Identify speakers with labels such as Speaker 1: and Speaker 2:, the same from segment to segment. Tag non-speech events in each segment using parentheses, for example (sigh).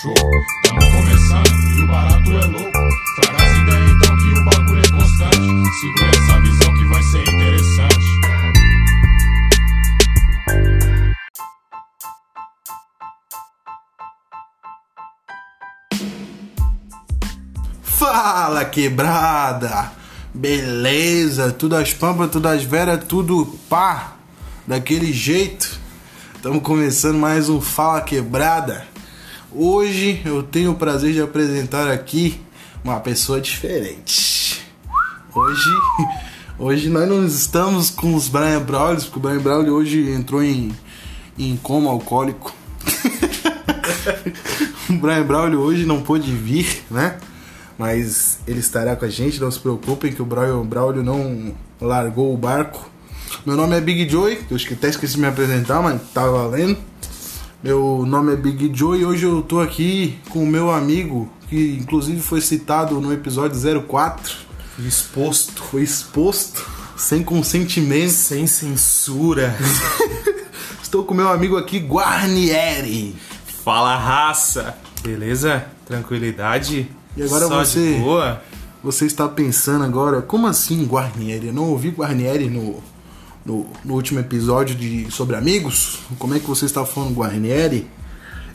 Speaker 1: show. Tamo começando e o barato é louco. Traga as ideias então que o bagulho é constante. Segura essa visão que vai ser interessante.
Speaker 2: Fala quebrada! Beleza? Tudo as pampas, tudo as veras, tudo pá! Daquele jeito. Estamos começando mais um Fala Quebrada. Hoje eu tenho o prazer de apresentar aqui uma pessoa diferente. Hoje, (laughs) hoje nós não estamos com os Brian Brawlers, porque o Brian Brawley hoje entrou em, em coma alcoólico. (laughs) o Brian Braulio hoje não pôde vir, né? Mas ele estará com a gente, não se preocupem que o Brian Braulio não largou o barco. Meu nome é Big Joy, eu até esqueci de me apresentar, mas tá valendo. Meu nome é Big Joy e hoje eu tô aqui com o meu amigo, que inclusive foi citado no episódio 04.
Speaker 3: Exposto.
Speaker 2: Foi exposto sem consentimento.
Speaker 3: Sem censura. (laughs)
Speaker 2: Estou com meu amigo aqui, Guarnieri.
Speaker 3: Fala raça. Beleza? Tranquilidade?
Speaker 2: E agora
Speaker 3: Só
Speaker 2: você-
Speaker 3: De boa?
Speaker 2: Você está pensando agora, como assim Guarnieri? Eu não ouvi Guarnieri no, no, no último episódio de sobre amigos? Como é que você está falando Guarnieri?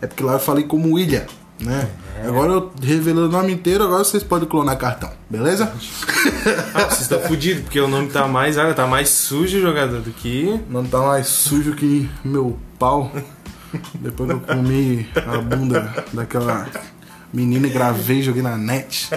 Speaker 2: É porque lá eu falei como William, né? Agora eu revelei o nome inteiro, agora vocês podem clonar cartão, beleza?
Speaker 3: Ah, vocês estão fudidos, porque o nome tá mais. Olha, tá mais sujo jogador do que.
Speaker 2: Não tá mais sujo que meu pau. Depois que eu comi a bunda daquela menina e gravei joguei na net.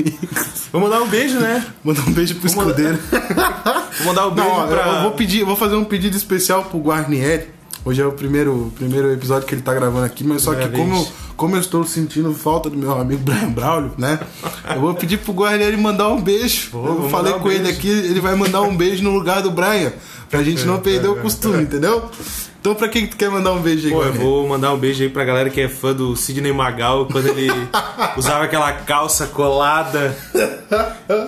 Speaker 2: (laughs)
Speaker 3: Vou mandar um beijo, né?
Speaker 2: Mandar um beijo pro escudeiro. (laughs)
Speaker 3: Vou mandar um beijo
Speaker 2: Não,
Speaker 3: pra.
Speaker 2: eu vou pedir, eu vou fazer um pedido especial pro Guarnieri. Hoje é o primeiro, primeiro episódio que ele tá gravando aqui, mas só que como, eu- como eu estou sentindo falta do meu amigo Brian Braulio, né? Eu vou pedir pro Guarnieri mandar um beijo.
Speaker 3: Vou,
Speaker 2: eu falei
Speaker 3: mandar um
Speaker 2: com ele aqui, ele vai mandar um beijo no lugar do Brian, pra gente não perder o costume, entendeu? Então pra quem quer mandar um beijo aí,
Speaker 3: Pô, eu vou mandar um beijo aí pra galera que é fã do Sidney Magal, quando ele (laughs) usava aquela calça colada,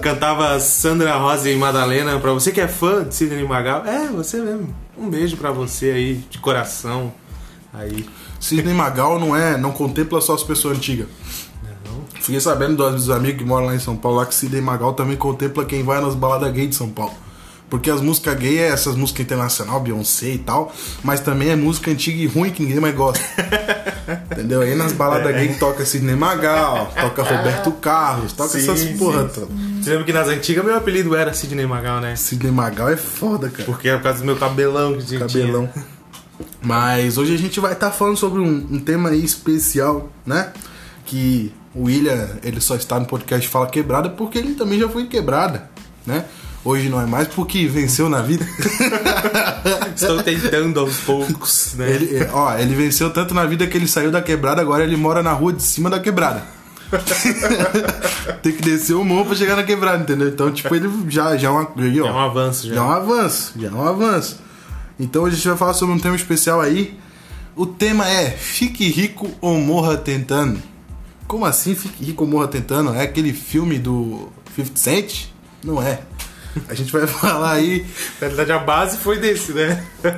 Speaker 3: cantava Sandra Rosa e Madalena. Pra você que é fã de Sidney Magal, é, você mesmo. Um beijo pra você aí, de coração. Aí.
Speaker 2: Sidney Magal não é, não contempla só as pessoas antigas. Fiquei sabendo dos, dos amigos que moram lá em São Paulo lá que Sidney Magal também contempla quem vai nas baladas gay de São Paulo. Porque as músicas gay é essas músicas internacional, Beyoncé e tal, mas também é música antiga e ruim que ninguém mais gosta. (laughs) Entendeu? Aí nas baladas gay toca Sidney Magal, toca Roberto Carlos, toca
Speaker 3: Sim,
Speaker 2: essas porra toda.
Speaker 3: Você lembra que nas antigas meu apelido era Sidney Magal, né?
Speaker 2: Sidney Magal é foda, cara.
Speaker 3: Porque era por causa do meu cabelão que tinha.
Speaker 2: cabelão. Mas hoje a gente vai estar falando sobre um, um tema aí especial, né? Que o William, ele só está no podcast Fala Quebrada porque ele também já foi quebrada, né? Hoje não é mais porque venceu na vida. (laughs)
Speaker 3: Estou tentando aos poucos, né?
Speaker 2: Ele, é, ó, ele venceu tanto na vida que ele saiu da quebrada, agora ele mora na rua de cima da quebrada. (laughs) Tem que descer o morro pra chegar na quebrada, entendeu? Então, tipo, ele já, já é uma, aí, ó,
Speaker 3: É um avanço já.
Speaker 2: já é um avanço, já é um avanço. Então hoje a gente vai falar sobre um tema especial aí. O tema é Fique Rico ou Morra Tentando. Como assim Fique Rico ou Morra Tentando? É aquele filme do 50 Cent? Não é. A gente vai falar aí.
Speaker 3: Na verdade, a base foi desse, né? (laughs)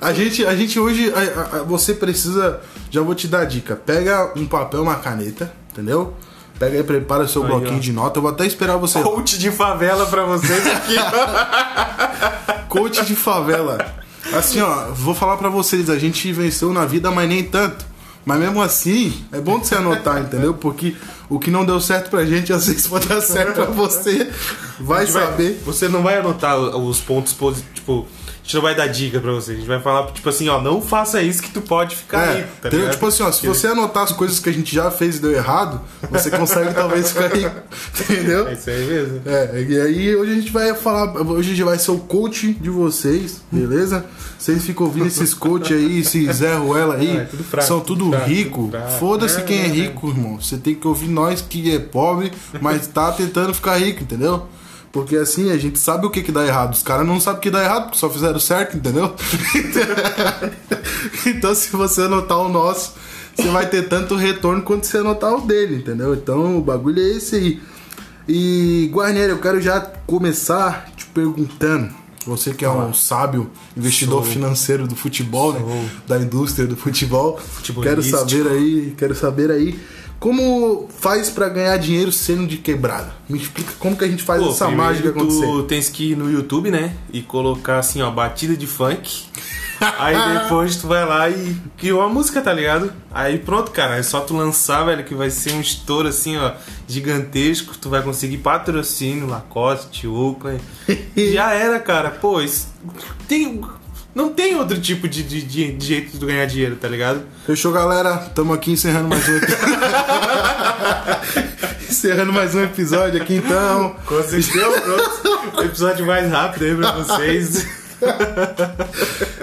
Speaker 2: A gente, a gente hoje, a- a- você precisa. Já vou te dar a dica. Pega um papel, uma caneta, entendeu? Pega aí, prepara seu
Speaker 3: Aí,
Speaker 2: bloquinho
Speaker 3: ó.
Speaker 2: de nota. Eu vou até esperar você.
Speaker 3: Coach de favela pra vocês aqui. (laughs)
Speaker 2: Coach de favela. Assim, ó, vou falar pra vocês, a gente venceu na vida, mas nem tanto. Mas mesmo assim, é bom de você anotar, entendeu? Porque o que não deu certo pra gente, às vezes pode dar certo pra você. (laughs) Vai
Speaker 3: gente vai-
Speaker 2: saber.
Speaker 3: Você não vai anotar os pontos positivos. Tipo, gente não vai dar dica pra você. A gente vai falar, tipo assim, ó, não faça isso que tu pode ficar
Speaker 2: É,
Speaker 3: rico, tá ligado?
Speaker 2: Tipo assim, ó, se você anotar as coisas que a gente já fez e deu errado, você consegue talvez ficar rico. (laughs) Entendeu?
Speaker 3: É isso aí mesmo.
Speaker 2: É, e aí hoje a gente vai falar, hoje a gente vai ser o coach de vocês, beleza? Vocês ficam ouvindo esses coach aí, esse Zé Ruela aí,
Speaker 3: Ah, (laughs) é tudo fraco,
Speaker 2: são
Speaker 3: tudo
Speaker 2: tudo
Speaker 3: fraco,
Speaker 2: rico. Foda-se
Speaker 3: É,
Speaker 2: quem é
Speaker 3: é,
Speaker 2: rico, irmão. Você tem que ouvir nós que é pobre, mas tá tentando ficar rico, entendeu? Porque assim, a gente sabe o que que dá errado. Os caras não sabem o que dá errado, porque só fizeram certo, entendeu? (laughs) então se você anotar o nosso, você vai ter tanto retorno quanto você anotar o dele, entendeu? Então o bagulho é esse aí. E Guarnieri, eu quero já começar te perguntando, Você que é um sábio investidor
Speaker 3: Sou.
Speaker 2: financeiro do futebol, né? Da indústria do futebol. Quero saber aí, quero saber aí como faz pra ganhar dinheiro sendo de quebrada. Me explica como que a gente faz
Speaker 3: Pô,
Speaker 2: essa mágica acontecer.
Speaker 3: Tu tens que ir no YouTube, né? E colocar assim, ó, batida de funk. (laughs) Aí depois tu vai lá e criou a música, tá ligado? Aí pronto, cara. É só tu lançar, velho, que vai ser um estouro assim, ó, gigantesco. Tu vai conseguir patrocínio, Lacoste, Oakley. (laughs) Já era, cara. Pô, isso tem. Não tem outro tipo de, de, de- de jeito de ganhar dinheiro, tá ligado?
Speaker 2: Fechou, galera? Tamo aqui encerrando mais um episódio. (laughs) encerrando mais um episódio aqui, então.
Speaker 3: Conseguiu, pronto. Episódio mais rápido aí pra vocês.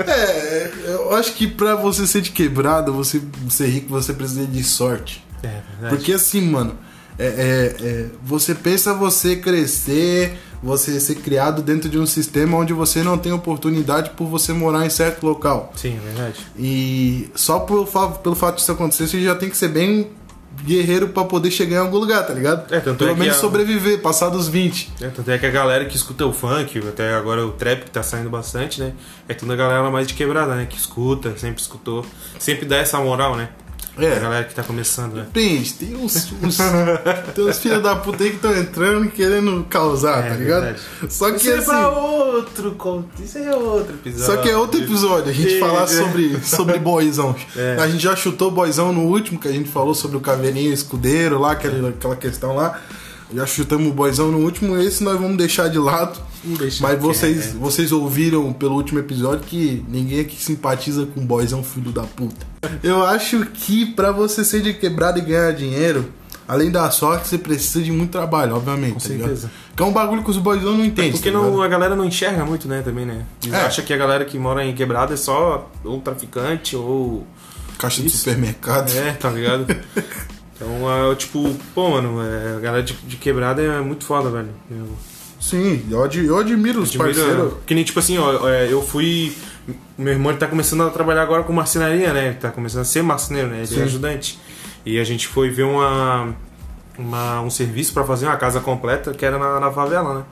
Speaker 2: É, eu acho que pra você ser de quebrada, você ser rico, você precisa de sorte.
Speaker 3: É verdade.
Speaker 2: Porque assim, mano, é, é- é, você pensa você crescer, você ser criado dentro de um sistema onde você não tem oportunidade por você morar em certo local.
Speaker 3: Sim, é verdade.
Speaker 2: E só pelo, pelo fato disso acontecer, você já tem que ser bem guerreiro pra poder chegar em algum lugar, tá ligado?
Speaker 3: É, tanto
Speaker 2: Pelo
Speaker 3: é que
Speaker 2: menos
Speaker 3: a-
Speaker 2: sobreviver, passar dos 20.
Speaker 3: É, tanto é que a galera que escuta o funk, até agora o trap que tá saindo bastante, né? É toda a galera mais de quebrada, né? Que escuta, sempre escutou. Sempre dá essa moral, né?
Speaker 2: É.
Speaker 3: A galera que tá começando, né?
Speaker 2: Depende, tem uns, uns, tem uns filhos da puta aí que estão entrando e querendo causar,
Speaker 3: É,
Speaker 2: tá ligado?
Speaker 3: verdade.
Speaker 2: Só que
Speaker 3: Isso é
Speaker 2: assim.
Speaker 3: pra outro conto. Isso é outro episódio.
Speaker 2: Só que é outro episódio, a gente
Speaker 3: Sim,
Speaker 2: falar
Speaker 3: é.
Speaker 2: sobre, sobre boizão.
Speaker 3: É.
Speaker 2: A gente já chutou boizão no último, que a gente falou sobre o caveirinho escudeiro lá, aquela, aquela questão lá. Já chutamos o boizão no último, esse nós vamos deixar de lado.
Speaker 3: Deixar
Speaker 2: Mas vocês, vocês ouviram pelo último episódio que ninguém aqui simpatiza com boizão filho da puta. Eu acho que pra você ser de quebrada e ganhar dinheiro, além da sorte, você precisa de muito trabalho, obviamente.
Speaker 3: Com
Speaker 2: tá ligado?
Speaker 3: certeza.
Speaker 2: Que é um bagulho que os boizão não entendem.
Speaker 3: Porque
Speaker 2: tá
Speaker 3: não,
Speaker 2: ligado?
Speaker 3: a galera não enxerga muito, né, também, né? Eles
Speaker 2: É.
Speaker 3: acham que a galera que mora em quebrada é só ou traficante ou.
Speaker 2: Caixa de
Speaker 3: Isso.
Speaker 2: supermercado.
Speaker 3: É, tá ligado? (laughs) Então, é, tipo, pô, mano, é, a galera de, de quebrada é muito foda, velho. Eu,
Speaker 2: Sim, eu, ad- eu admiro os
Speaker 3: Admiro-
Speaker 2: parceiros.
Speaker 3: Que nem, tipo assim, ó, é, eu fui. Meu irmão ele tá começando a trabalhar agora com marcenaria, né? Ele tá começando a ser marceneiro, né? Ele
Speaker 2: Sim.
Speaker 3: é ajudante. E a gente foi ver uma, uma- um serviço pra fazer uma casa completa que era na, na favela, né?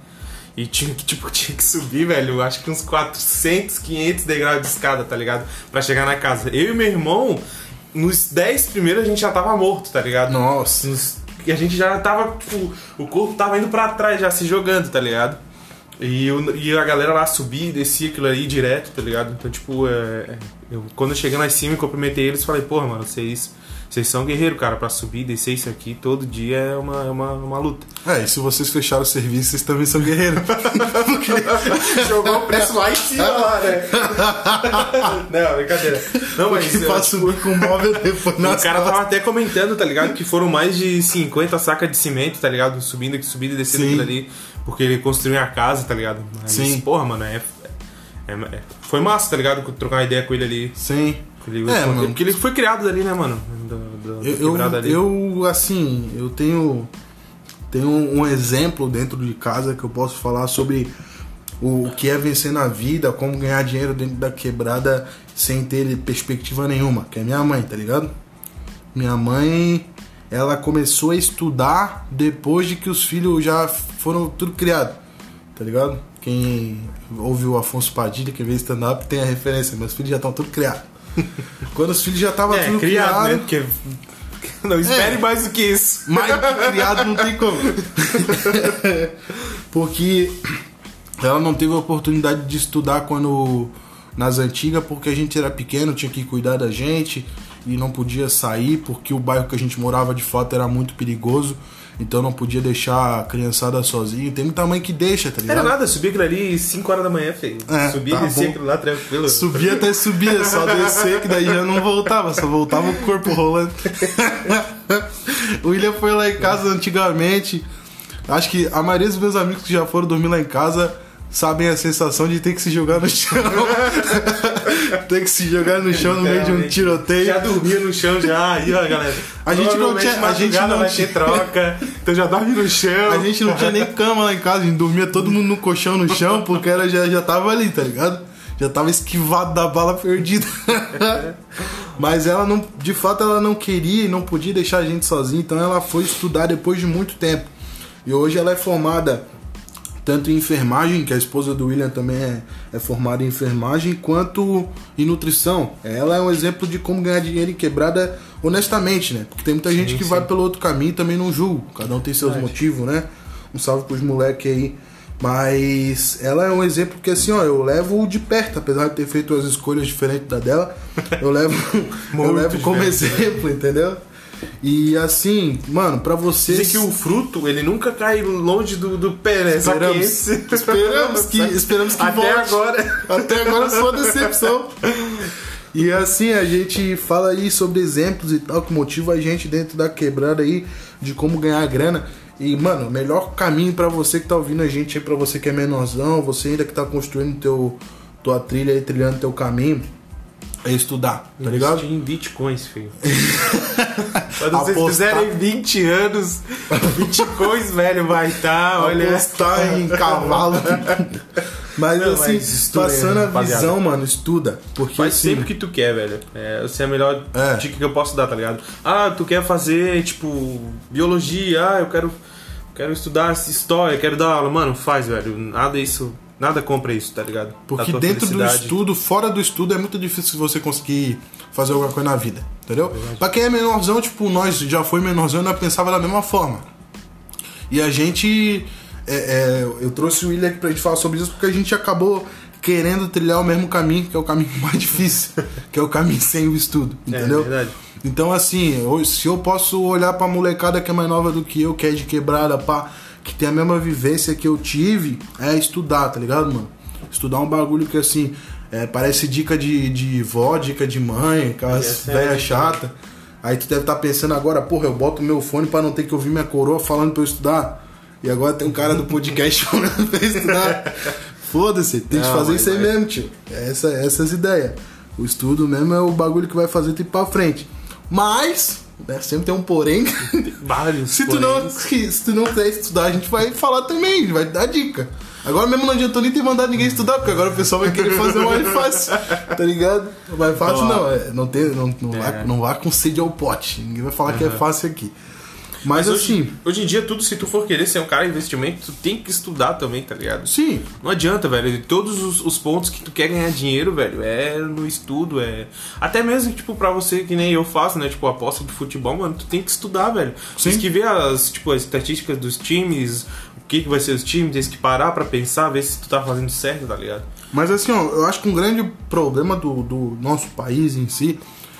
Speaker 3: E tinha que, tipo, (laughs) tinha que subir, velho, acho que uns 400, 500 degraus de escada, tá ligado? Pra chegar na casa. Eu e meu irmão, nos 10 primeiros a gente já tava morto, tá ligado?
Speaker 2: Nossa.
Speaker 3: Nos- E a gente já tava, tipo, o corpo tava indo pra trás, já se jogando, tá ligado? E, eu- e a galera lá subia e descia aquilo aí direto, tá ligado? Então, tipo, é, é, eu, quando eu cheguei lá em cima e cumprimentei eles, falei, porra, mano, vocês, vocês são guerreiros, cara, pra subir e descer isso aqui todo dia é uma, é uma, uma luta.
Speaker 2: É, e se vocês fecharam o serviço, vocês também são guerreiros. (laughs)
Speaker 3: Jogou o preço lá em cima, lá, né? Não, brincadeira. Não, mas.
Speaker 2: Porque
Speaker 3: é,
Speaker 2: pra
Speaker 3: tipo,
Speaker 2: subir com o móvel depois (laughs)
Speaker 3: O cara tava até comentando, tá ligado? Que foram mais de 50 sacas de cimento, tá ligado? Subindo aqui, subindo e descendo
Speaker 2: Sim.
Speaker 3: aquilo ali. Porque ele construiu a casa, tá ligado? Mas,
Speaker 2: Sim.
Speaker 3: porra, mano, é, é- é- Foi massa, tá ligado? Trocar uma ideia com ele ali.
Speaker 2: Sim.
Speaker 3: Ele,
Speaker 2: É, mano.
Speaker 3: Porque ele foi criado dali, né, mano? Da, da- da
Speaker 2: Eu, eu,
Speaker 3: ali.
Speaker 2: eu, assim, eu tenho, tenho um exemplo dentro de casa que eu posso falar sobre o, o que é vencer na vida, como ganhar dinheiro dentro da quebrada sem ter perspectiva nenhuma, que é minha mãe, tá ligado? Minha mãe, ela começou a estudar depois de que os filhos já foram tudo criado, tá ligado? Quem ouviu o Afonso Padilha, que veio stand-up, tem a referência, meus filhos já estão tudo criados. (laughs) Quando os filhos já estavam
Speaker 3: É,
Speaker 2: tudo
Speaker 3: criado,
Speaker 2: criado,
Speaker 3: né? Porque. (laughs) Não espere
Speaker 2: É.
Speaker 3: mais do que isso. (laughs)
Speaker 2: mais criado não tem como. porque ela não teve a oportunidade de estudar quando nas antigas, porque a gente era pequeno, tinha que cuidar da gente e não podia sair, porque o bairro que a gente morava de fato era muito perigoso. Então não podia deixar a criançada sozinha. Tem muita mãe que deixa, tá
Speaker 3: Não era
Speaker 2: ligado?
Speaker 3: nada, subir aquilo ali 5 horas da manhã, feio.
Speaker 2: É,
Speaker 3: subia
Speaker 2: tá
Speaker 3: e descia
Speaker 2: bom.
Speaker 3: aquilo lá tranquilo.
Speaker 2: Subia até subia, só descer, que daí já não voltava, só voltava o corpo rolando. (laughs) o William foi lá em casa antigamente. Acho que a maioria dos meus amigos que já foram dormir lá em casa sabem a sensação de ter que se jogar no chão. (laughs) ter que se jogar no chão no meio de um tiroteio.
Speaker 3: Já dormia no chão já, aí ó, galera.
Speaker 2: A gente não tinha- a gente não tinha-
Speaker 3: troca, então já dorme no chão.
Speaker 2: A gente não tinha nem cama lá em casa, a gente dormia todo mundo no colchão no chão, porque ela já, já tava ali, tá ligado? Já tava esquivado da bala perdida. (laughs) Mas ela não, de fato, ela não queria e não podia deixar a gente sozinha, então ela foi estudar depois de muito tempo. E hoje ela é formada tanto em enfermagem, que a esposa do William também é, é formada em enfermagem, quanto em nutrição. Ela é um exemplo de como ganhar dinheiro em quebrada honestamente, né? Porque tem muita gente que
Speaker 3: sim.
Speaker 2: vai pelo outro caminho e também não julgo. Cada um tem seus
Speaker 3: Verdade.
Speaker 2: motivos, né? Um salve pros moleques aí. Mas ela é um exemplo que assim, ó, eu levo de perto, apesar de ter feito as escolhas diferentes da dela, eu levo, (laughs) eu levo como
Speaker 3: né?
Speaker 2: exemplo, entendeu? E assim, mano, pra vocês.
Speaker 3: Dizem que o fruto, ele nunca cai longe do, do pé, né?
Speaker 2: Esperamos,
Speaker 3: esse-
Speaker 2: esperamos que, (laughs) esperamos que
Speaker 3: Até
Speaker 2: volte.
Speaker 3: agora.
Speaker 2: Até agora só decepção. E assim, a gente fala aí sobre exemplos e tal que motiva a gente dentro da quebrada aí de como ganhar grana. E, mano, o melhor caminho pra você que tá ouvindo a gente aí, pra você que é menorzão, você ainda que tá construindo teu, tua trilha aí, trilhando teu caminho, é estudar, tá ligado?
Speaker 3: Investir em bitcoins, filho. (laughs) Quando vocês
Speaker 2: Apostar.
Speaker 3: fizerem 20 anos, bitcoins, velho, vai estar, olha.
Speaker 2: Apostar em cavalo. Mas
Speaker 3: Não,
Speaker 2: assim,
Speaker 3: mas
Speaker 2: passando a
Speaker 3: rapaziada.
Speaker 2: visão, mano, estuda. Porque
Speaker 3: Faz
Speaker 2: assim,
Speaker 3: sempre o que tu quer, velho. É, essa é a melhor
Speaker 2: É.
Speaker 3: dica que eu posso dar, tá ligado? Ah, tu quer fazer, tipo, biologia, ah, eu quero, quero estudar história, quero dar aula. Mano, faz, velho. Nada isso, nada compra isso, tá ligado?
Speaker 2: Porque dentro do
Speaker 3: felicidade.
Speaker 2: estudo, fora do estudo, é muito difícil você conseguir fazer alguma coisa na vida, entendeu? Pra quem é menorzão, tipo, nós já foi menorzão e nós pensava da mesma forma. E a gente. é, é, eu trouxe o William aqui pra gente falar sobre isso porque a gente acabou querendo trilhar o mesmo caminho, que é o caminho (laughs) mais difícil, que é o caminho sem o estudo, entendeu?
Speaker 3: verdade.
Speaker 2: Então, assim, se eu posso olhar pra molecada que é mais nova do que eu, que é de quebrada, pá, que tem a mesma vivência que eu tive, é estudar, tá ligado, mano? Estudar um bagulho que, assim, é, parece dica de, de vó, dica de mãe, aquelas
Speaker 3: é a
Speaker 2: velhas
Speaker 3: dica.
Speaker 2: chatas. Aí tu deve estar pensando agora, porra, eu boto meu fone pra não ter que ouvir minha coroa falando pra eu estudar. E agora tem um cara do podcast (laughs) falando pra eu estudar. Foda-se, tem que fazer isso aí
Speaker 3: vai.
Speaker 2: mesmo, tio. Essa, essas ideias. O estudo mesmo é o bagulho que vai fazer tu ir pra frente. Mas, né, sempre tem um porém.
Speaker 3: Vários. (laughs)
Speaker 2: se, tu não, se tu não quiser estudar, a gente vai falar também, a gente vai dar dica. Agora mesmo não adiantou nem ter mandado ninguém estudar, porque agora o pessoal vai querer fazer o mais fácil, tá ligado? Mais fácil não, é, não, tem, não, não,
Speaker 3: É.
Speaker 2: vá, não vá com sede ao pote. Ninguém vai falar que é fácil aqui. Mas,
Speaker 3: Mas
Speaker 2: assim,
Speaker 3: hoje, hoje em dia, tudo, se tu for querer ser um cara de investimento, tu tem que estudar também, tá ligado?
Speaker 2: sim,
Speaker 3: Não adianta, velho. Todos os, os pontos que tu quer ganhar dinheiro, velho, é no estudo, é. Até mesmo, tipo, pra você, que nem eu faço, né? Tipo, aposta de futebol, mano, tu tem que estudar, velho.
Speaker 2: Sim.
Speaker 3: Tem que ver as, tipo, as estatísticas dos times, que, que vai ser os times, tem que parar pra pensar, ver se tu tá fazendo certo, tá ligado?
Speaker 2: Mas assim, ó, eu acho que um grande problema do, do nosso país em si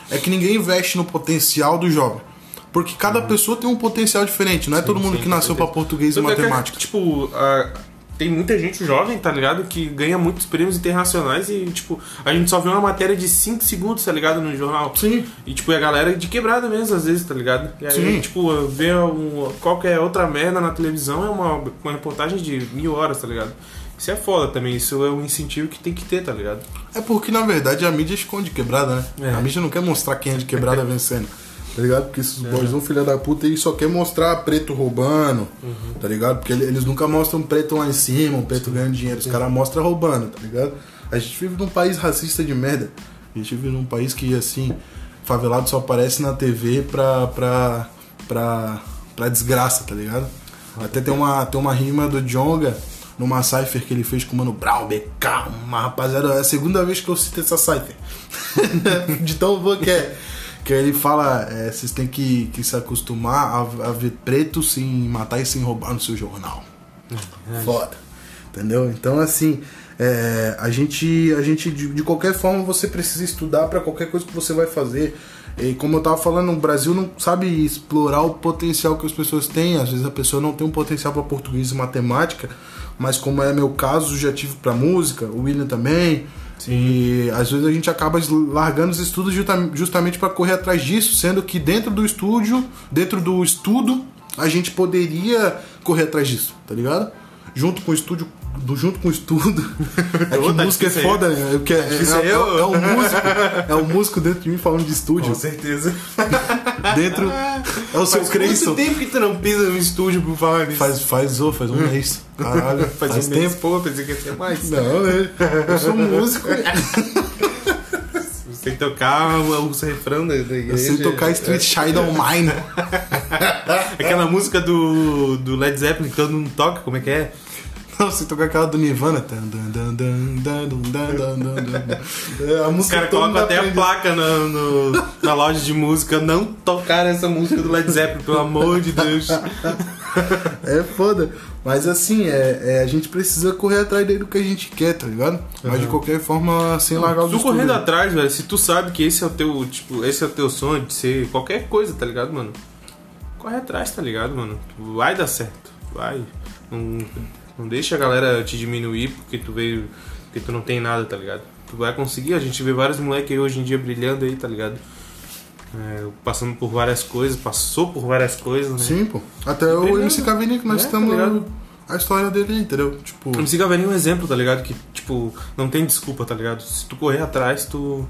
Speaker 2: é que ninguém investe no potencial do jovem. Porque cada pessoa tem um potencial diferente, não é todo mundo
Speaker 3: Uhum. sim,
Speaker 2: que nasceu pra
Speaker 3: certeza.
Speaker 2: português e
Speaker 3: é que,
Speaker 2: matemática.
Speaker 3: tipo, a- tem muita gente jovem, tá ligado? Que ganha muitos prêmios internacionais e, tipo, a gente só vê uma matéria de 5 segundos, tá ligado? No jornal.
Speaker 2: Sim.
Speaker 3: E, tipo, é a galera de quebrada mesmo, às vezes, tá ligado? E aí,
Speaker 2: Sim.
Speaker 3: tipo, ver um, qualquer outra merda na televisão é uma, uma reportagem de mil horas, tá ligado? Isso é foda também, isso é um incentivo que tem que ter, tá ligado?
Speaker 2: É porque, na verdade, a mídia esconde quebrada, né?
Speaker 3: É.
Speaker 2: A mídia não quer mostrar quem é de quebrada (laughs) vencendo. Tá ligado? Porque esses boys um filho da puta aí só quer mostrar preto roubando, tá ligado? Porque ele- eles nunca mostram preto lá em cima, um preto ganhando dinheiro. Os caras mostram roubando, tá ligado? A gente vive num país racista de merda. A gente vive num país que, assim, favelado só aparece na TV pra, pra, pra, pra desgraça, tá ligado? Até tem uma, tem uma rima do Jonga numa cipher que ele fez com o Mano Brown, BK, uma rapaziada. É a segunda vez que eu cito essa cipher. (laughs) de tão boa que é. Que ele fala, é, vocês têm que, que se acostumar a, a ver preto sem matar e sem roubar no seu jornal. Foda. Entendeu? Então, assim, é, a gente, a gente de, de qualquer forma, você precisa estudar para qualquer coisa que você vai fazer. E como eu tava falando, o Brasil não sabe explorar o potencial que as pessoas têm. Às vezes a pessoa não tem um potencial para português e matemática, mas como é meu caso, já tive para música, o William também. E às vezes a gente acaba largando os estudos justa- justamente para correr atrás disso, sendo que dentro do estúdio, dentro do estudo, a gente poderia correr atrás disso, tá ligado? Junto com o estúdio, do- junto com o estudo. (laughs) É que
Speaker 3: tá
Speaker 2: música é foda, né? É, porque é, é, é, é o músico, é o músico dentro de mim falando de estúdio.
Speaker 3: certeza. (laughs)
Speaker 2: Dentro é o seu
Speaker 3: Faz
Speaker 2: Creyson.
Speaker 3: quanto tempo que tu não pisa no estúdio por falar nisso?
Speaker 2: Faz, faz, ô, faz um mês. Caralho, (laughs)
Speaker 3: Faz,
Speaker 2: faz,
Speaker 3: um mês,
Speaker 2: tempo.
Speaker 3: pô, pensei que ia ser mais.
Speaker 2: Não, né? Eu sou músico.
Speaker 3: Você tem que tocar o, refrão da, igreja.
Speaker 2: sei tocar Street Shine on Mine.
Speaker 3: Aquela música do, do Led Zeppelin que todo mundo toca, como é que é?
Speaker 2: Você toca aquela do Nirvana. A música
Speaker 3: Os
Speaker 2: caras
Speaker 3: colocam até
Speaker 2: aprende.
Speaker 3: a placa na, no, na loja de música. Não tocar essa música do Led Zeppelin, pelo amor de Deus. (laughs)
Speaker 2: É foda. Mas assim, é, é, a gente precisa correr atrás do que a gente quer, tá ligado? Mas de qualquer forma, sem largar os
Speaker 3: Tu correndo atrás, velho, se tu sabe que esse é o teu, tipo, esse é o teu sonho de ser qualquer coisa, tá ligado, mano? Corre atrás, tá ligado, mano? Vai dar certo. Vai. Não não deixa a galera te diminuir porque tu veio. porque tu não tem nada, tá ligado? Tu vai conseguir, a gente vê vários moleques aí hoje em dia brilhando aí, tá ligado? É, passando por várias coisas, passou por várias coisas, né?
Speaker 2: Sim, pô. Até o
Speaker 3: Brilhando.
Speaker 2: MC Cavini que nós
Speaker 3: É,
Speaker 2: estamos
Speaker 3: tá
Speaker 2: a história dele, entendeu? Tipo,
Speaker 3: O MC Gavelinho é um exemplo, tá ligado? Que, tipo, não tem desculpa, tá ligado? Se tu correr atrás, tu,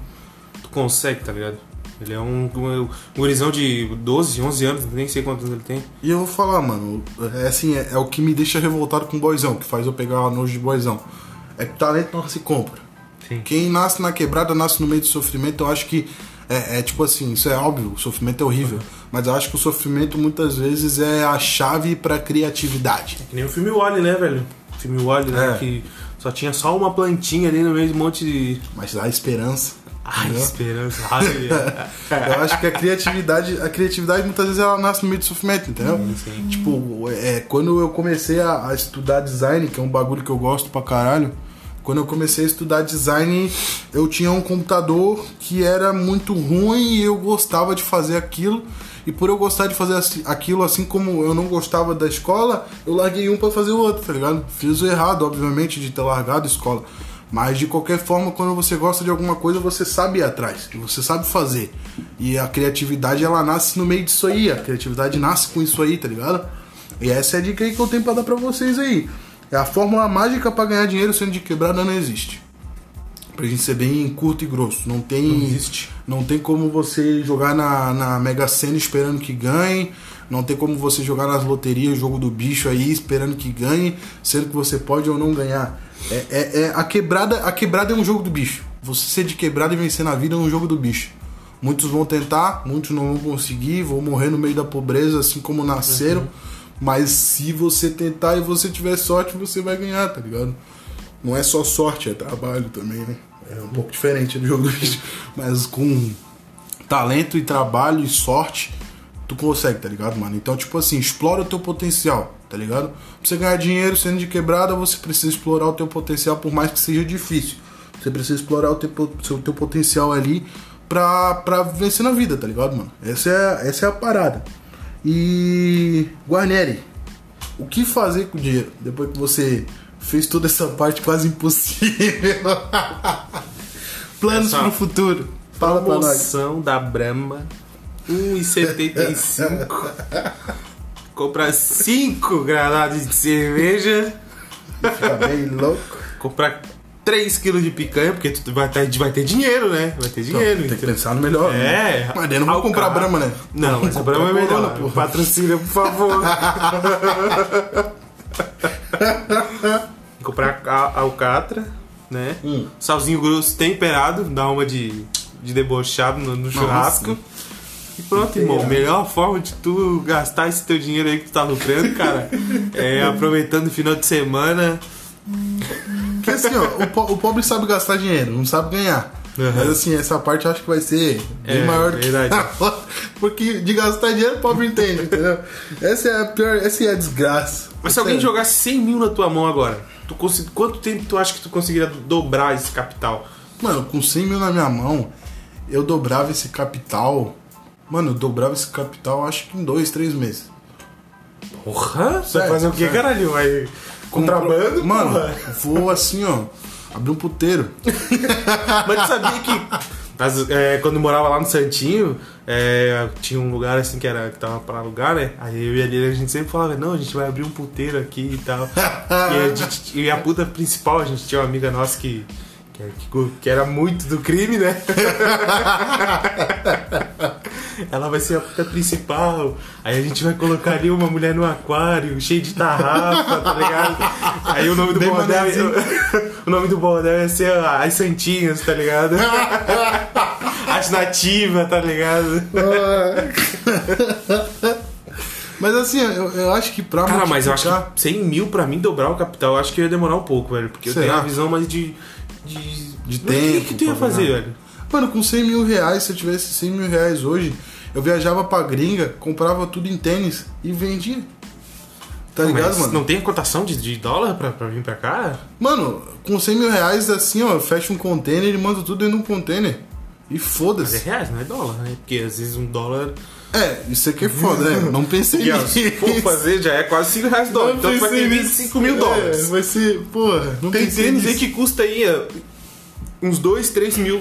Speaker 3: tu consegue, tá ligado? Ele é um, um, gurizão de 12, 11 anos, nem sei quantos anos ele tem.
Speaker 2: E eu vou falar, mano, é assim, é, é o que me deixa revoltado com o boizão, que faz eu pegar nojo de boizão. É que talento não se compra.
Speaker 3: Sim.
Speaker 2: Quem nasce na quebrada nasce no meio do sofrimento, eu acho que é, é tipo assim, isso é óbvio, o sofrimento é horrível. Mas eu acho que o sofrimento muitas vezes é a chave pra criatividade.
Speaker 3: Que nem o filme Wally, né, velho? O filme Wally, né?
Speaker 2: É.
Speaker 3: Que só tinha só uma plantinha ali no meio de um monte de.
Speaker 2: Mas dá esperança.
Speaker 3: Ai,
Speaker 2: entendeu?
Speaker 3: esperança. (laughs) É.
Speaker 2: Eu acho que a criatividade, a criatividade muitas vezes ela nasce no meio do sofrimento, entendeu?
Speaker 3: sim.
Speaker 2: Tipo, é, quando eu comecei a, a estudar design, que é um bagulho que eu gosto pra caralho, quando eu comecei a estudar design, eu tinha um computador que era muito ruim e eu gostava de fazer aquilo. E por eu gostar de fazer aquilo, assim como eu não gostava da escola, eu larguei um pra fazer o outro, tá ligado? Fiz o errado, obviamente, de ter largado a escola. Mas de qualquer forma, quando você gosta de alguma coisa, você sabe ir atrás, você sabe fazer. E a criatividade ela nasce no meio disso aí, a criatividade nasce com isso aí, tá ligado? E essa é a dica aí que eu tenho pra dar pra vocês aí. É a fórmula mágica pra ganhar dinheiro sendo de quebrada não existe. Pra gente ser bem curto e grosso. Não tem.
Speaker 3: Não existe.
Speaker 2: Não tem como você jogar na, na Mega Sena esperando que ganhe. Não tem como você jogar nas loterias, jogo do bicho aí, esperando que ganhe, sendo que você pode ou não ganhar. É, é, é- a quebrada, a quebrada é um jogo do bicho. Você ser de quebrada e vencer na vida é um jogo do bicho. Muitos vão tentar, muitos não vão conseguir, vão morrer no meio da pobreza, assim como nasceram. Mas se você tentar e você tiver sorte, você vai ganhar, tá ligado? Não é só sorte, é trabalho também, né? É um pouco diferente do jogo do bicho. Mas com talento e trabalho e sorte, tu consegue, tá ligado, mano? Então, tipo assim, explora o teu potencial, tá ligado? Pra você ganhar dinheiro sendo de quebrada, você precisa explorar o teu potencial, por mais que seja difícil. Você precisa explorar o teu, seu, teu potencial ali pra, pra vencer na vida, tá ligado, mano? Essa é, essa é a parada. E. Guarneri, o que fazer com o dinheiro depois que você fez toda essa parte quase impossível? (laughs) Planos
Speaker 3: Essa
Speaker 2: pro futuro. Fala pra nós.
Speaker 3: Promoção da Brahma, 1,75. Comprar 5 granadas de cerveja.
Speaker 2: Fica bem louco.
Speaker 3: Comprar 3 quilos de picanha, porque tu vai ter, vai ter dinheiro, né? Vai ter dinheiro.
Speaker 2: Tem que pensar no melhor.
Speaker 3: É.
Speaker 2: né? Mas daí não vou comprar
Speaker 3: Alcatra.
Speaker 2: Brahma, né?
Speaker 3: Não, mas a Brahma é melhor.
Speaker 2: Porra.
Speaker 3: Patrocina, por favor. (laughs) comprar a alcatra, né?
Speaker 2: Hum.
Speaker 3: Salzinho grosso temperado, dá uma de, de debochado no, no churrasco. E pronto, irmão. Melhor forma de tu gastar esse teu dinheiro aí que tu tá lucrando, cara, (laughs) é aproveitando o final de semana.
Speaker 2: Porque assim, ó, o, po- o pobre sabe gastar dinheiro, não sabe ganhar.
Speaker 3: Uhum.
Speaker 2: Mas assim, essa parte eu acho que vai ser bem
Speaker 3: É,
Speaker 2: maior do que
Speaker 3: verdade. (laughs)
Speaker 2: Porque de gastar dinheiro o pobre entende, entendeu? Essa é a pior, essa é a desgraça.
Speaker 3: Mas se alguém jogasse 100 mil na tua mão agora, tu consegui- quanto tempo tu acha que tu conseguiria dobrar esse capital?
Speaker 2: Mano, com 100 mil na minha mão, eu dobrava esse capital. Mano, eu dobrava esse capital acho que em dois, três meses.
Speaker 3: Porra? Você vai fazer o
Speaker 2: sério.
Speaker 3: caralho? Vai contrabando?
Speaker 2: Mano,
Speaker 3: porra?
Speaker 2: vou assim, ó. Abrir um puteiro. (laughs)
Speaker 3: Mas tu sabia que as- é, quando eu morava lá no Santinho, é, tinha um lugar assim que, era, que tava pra alugar, né? Aí eu e a Lili, a gente sempre falava, não, a gente vai abrir um puteiro aqui e tal. (laughs) e, a gente- e a puta principal, a gente tinha uma amiga nossa que, que, que- que era muito do crime, né? (laughs) Ela vai ser a puta principal. Aí a gente vai colocar ali uma mulher no aquário, cheio de tarrafa, tá ligado? Aí o nome do
Speaker 2: Bem
Speaker 3: bordel.
Speaker 2: manezinho. (laughs)
Speaker 3: o nome do bordel ia ser As Santinhas, tá ligado? (laughs) As nativas, tá ligado?
Speaker 2: Mas assim, eu, eu acho que pra
Speaker 3: Cara, mas eu acho
Speaker 2: multiplicar-
Speaker 3: que 100 mil pra mim dobrar o capital, eu acho que ia demorar um pouco, velho. Porque eu
Speaker 2: Será?
Speaker 3: tenho a visão mais de. De,
Speaker 2: De
Speaker 3: Mas O que,
Speaker 2: tempo
Speaker 3: que tu ia fazer,
Speaker 2: ganhar.
Speaker 3: velho?
Speaker 2: Mano, com 100 mil reais, se eu tivesse 100 mil reais hoje, eu viajava pra gringa, comprava tudo em tênis e vendia. Tá ligado,
Speaker 3: Mas
Speaker 2: mano?
Speaker 3: Não tem cotação de, de dólar pra, pra vir pra cá?
Speaker 2: Mano, com 100 mil reais, assim, ó, fecha um container e manda tudo dentro de um container. E
Speaker 3: Mas é
Speaker 2: foda-se.
Speaker 3: reais, não é dólar, né? Porque às vezes um dólar.
Speaker 2: É, isso aqui é foda, né? Não pensei (laughs) nisso.
Speaker 3: se for fazer, já é quase 5 reais dólar.
Speaker 2: Não
Speaker 3: Então tu vai ter
Speaker 2: pensei
Speaker 3: 25 mil dólares.
Speaker 2: É, vai ser, porra, não
Speaker 3: Tem tênis aí que custa aí ó, uns 2, 3 mil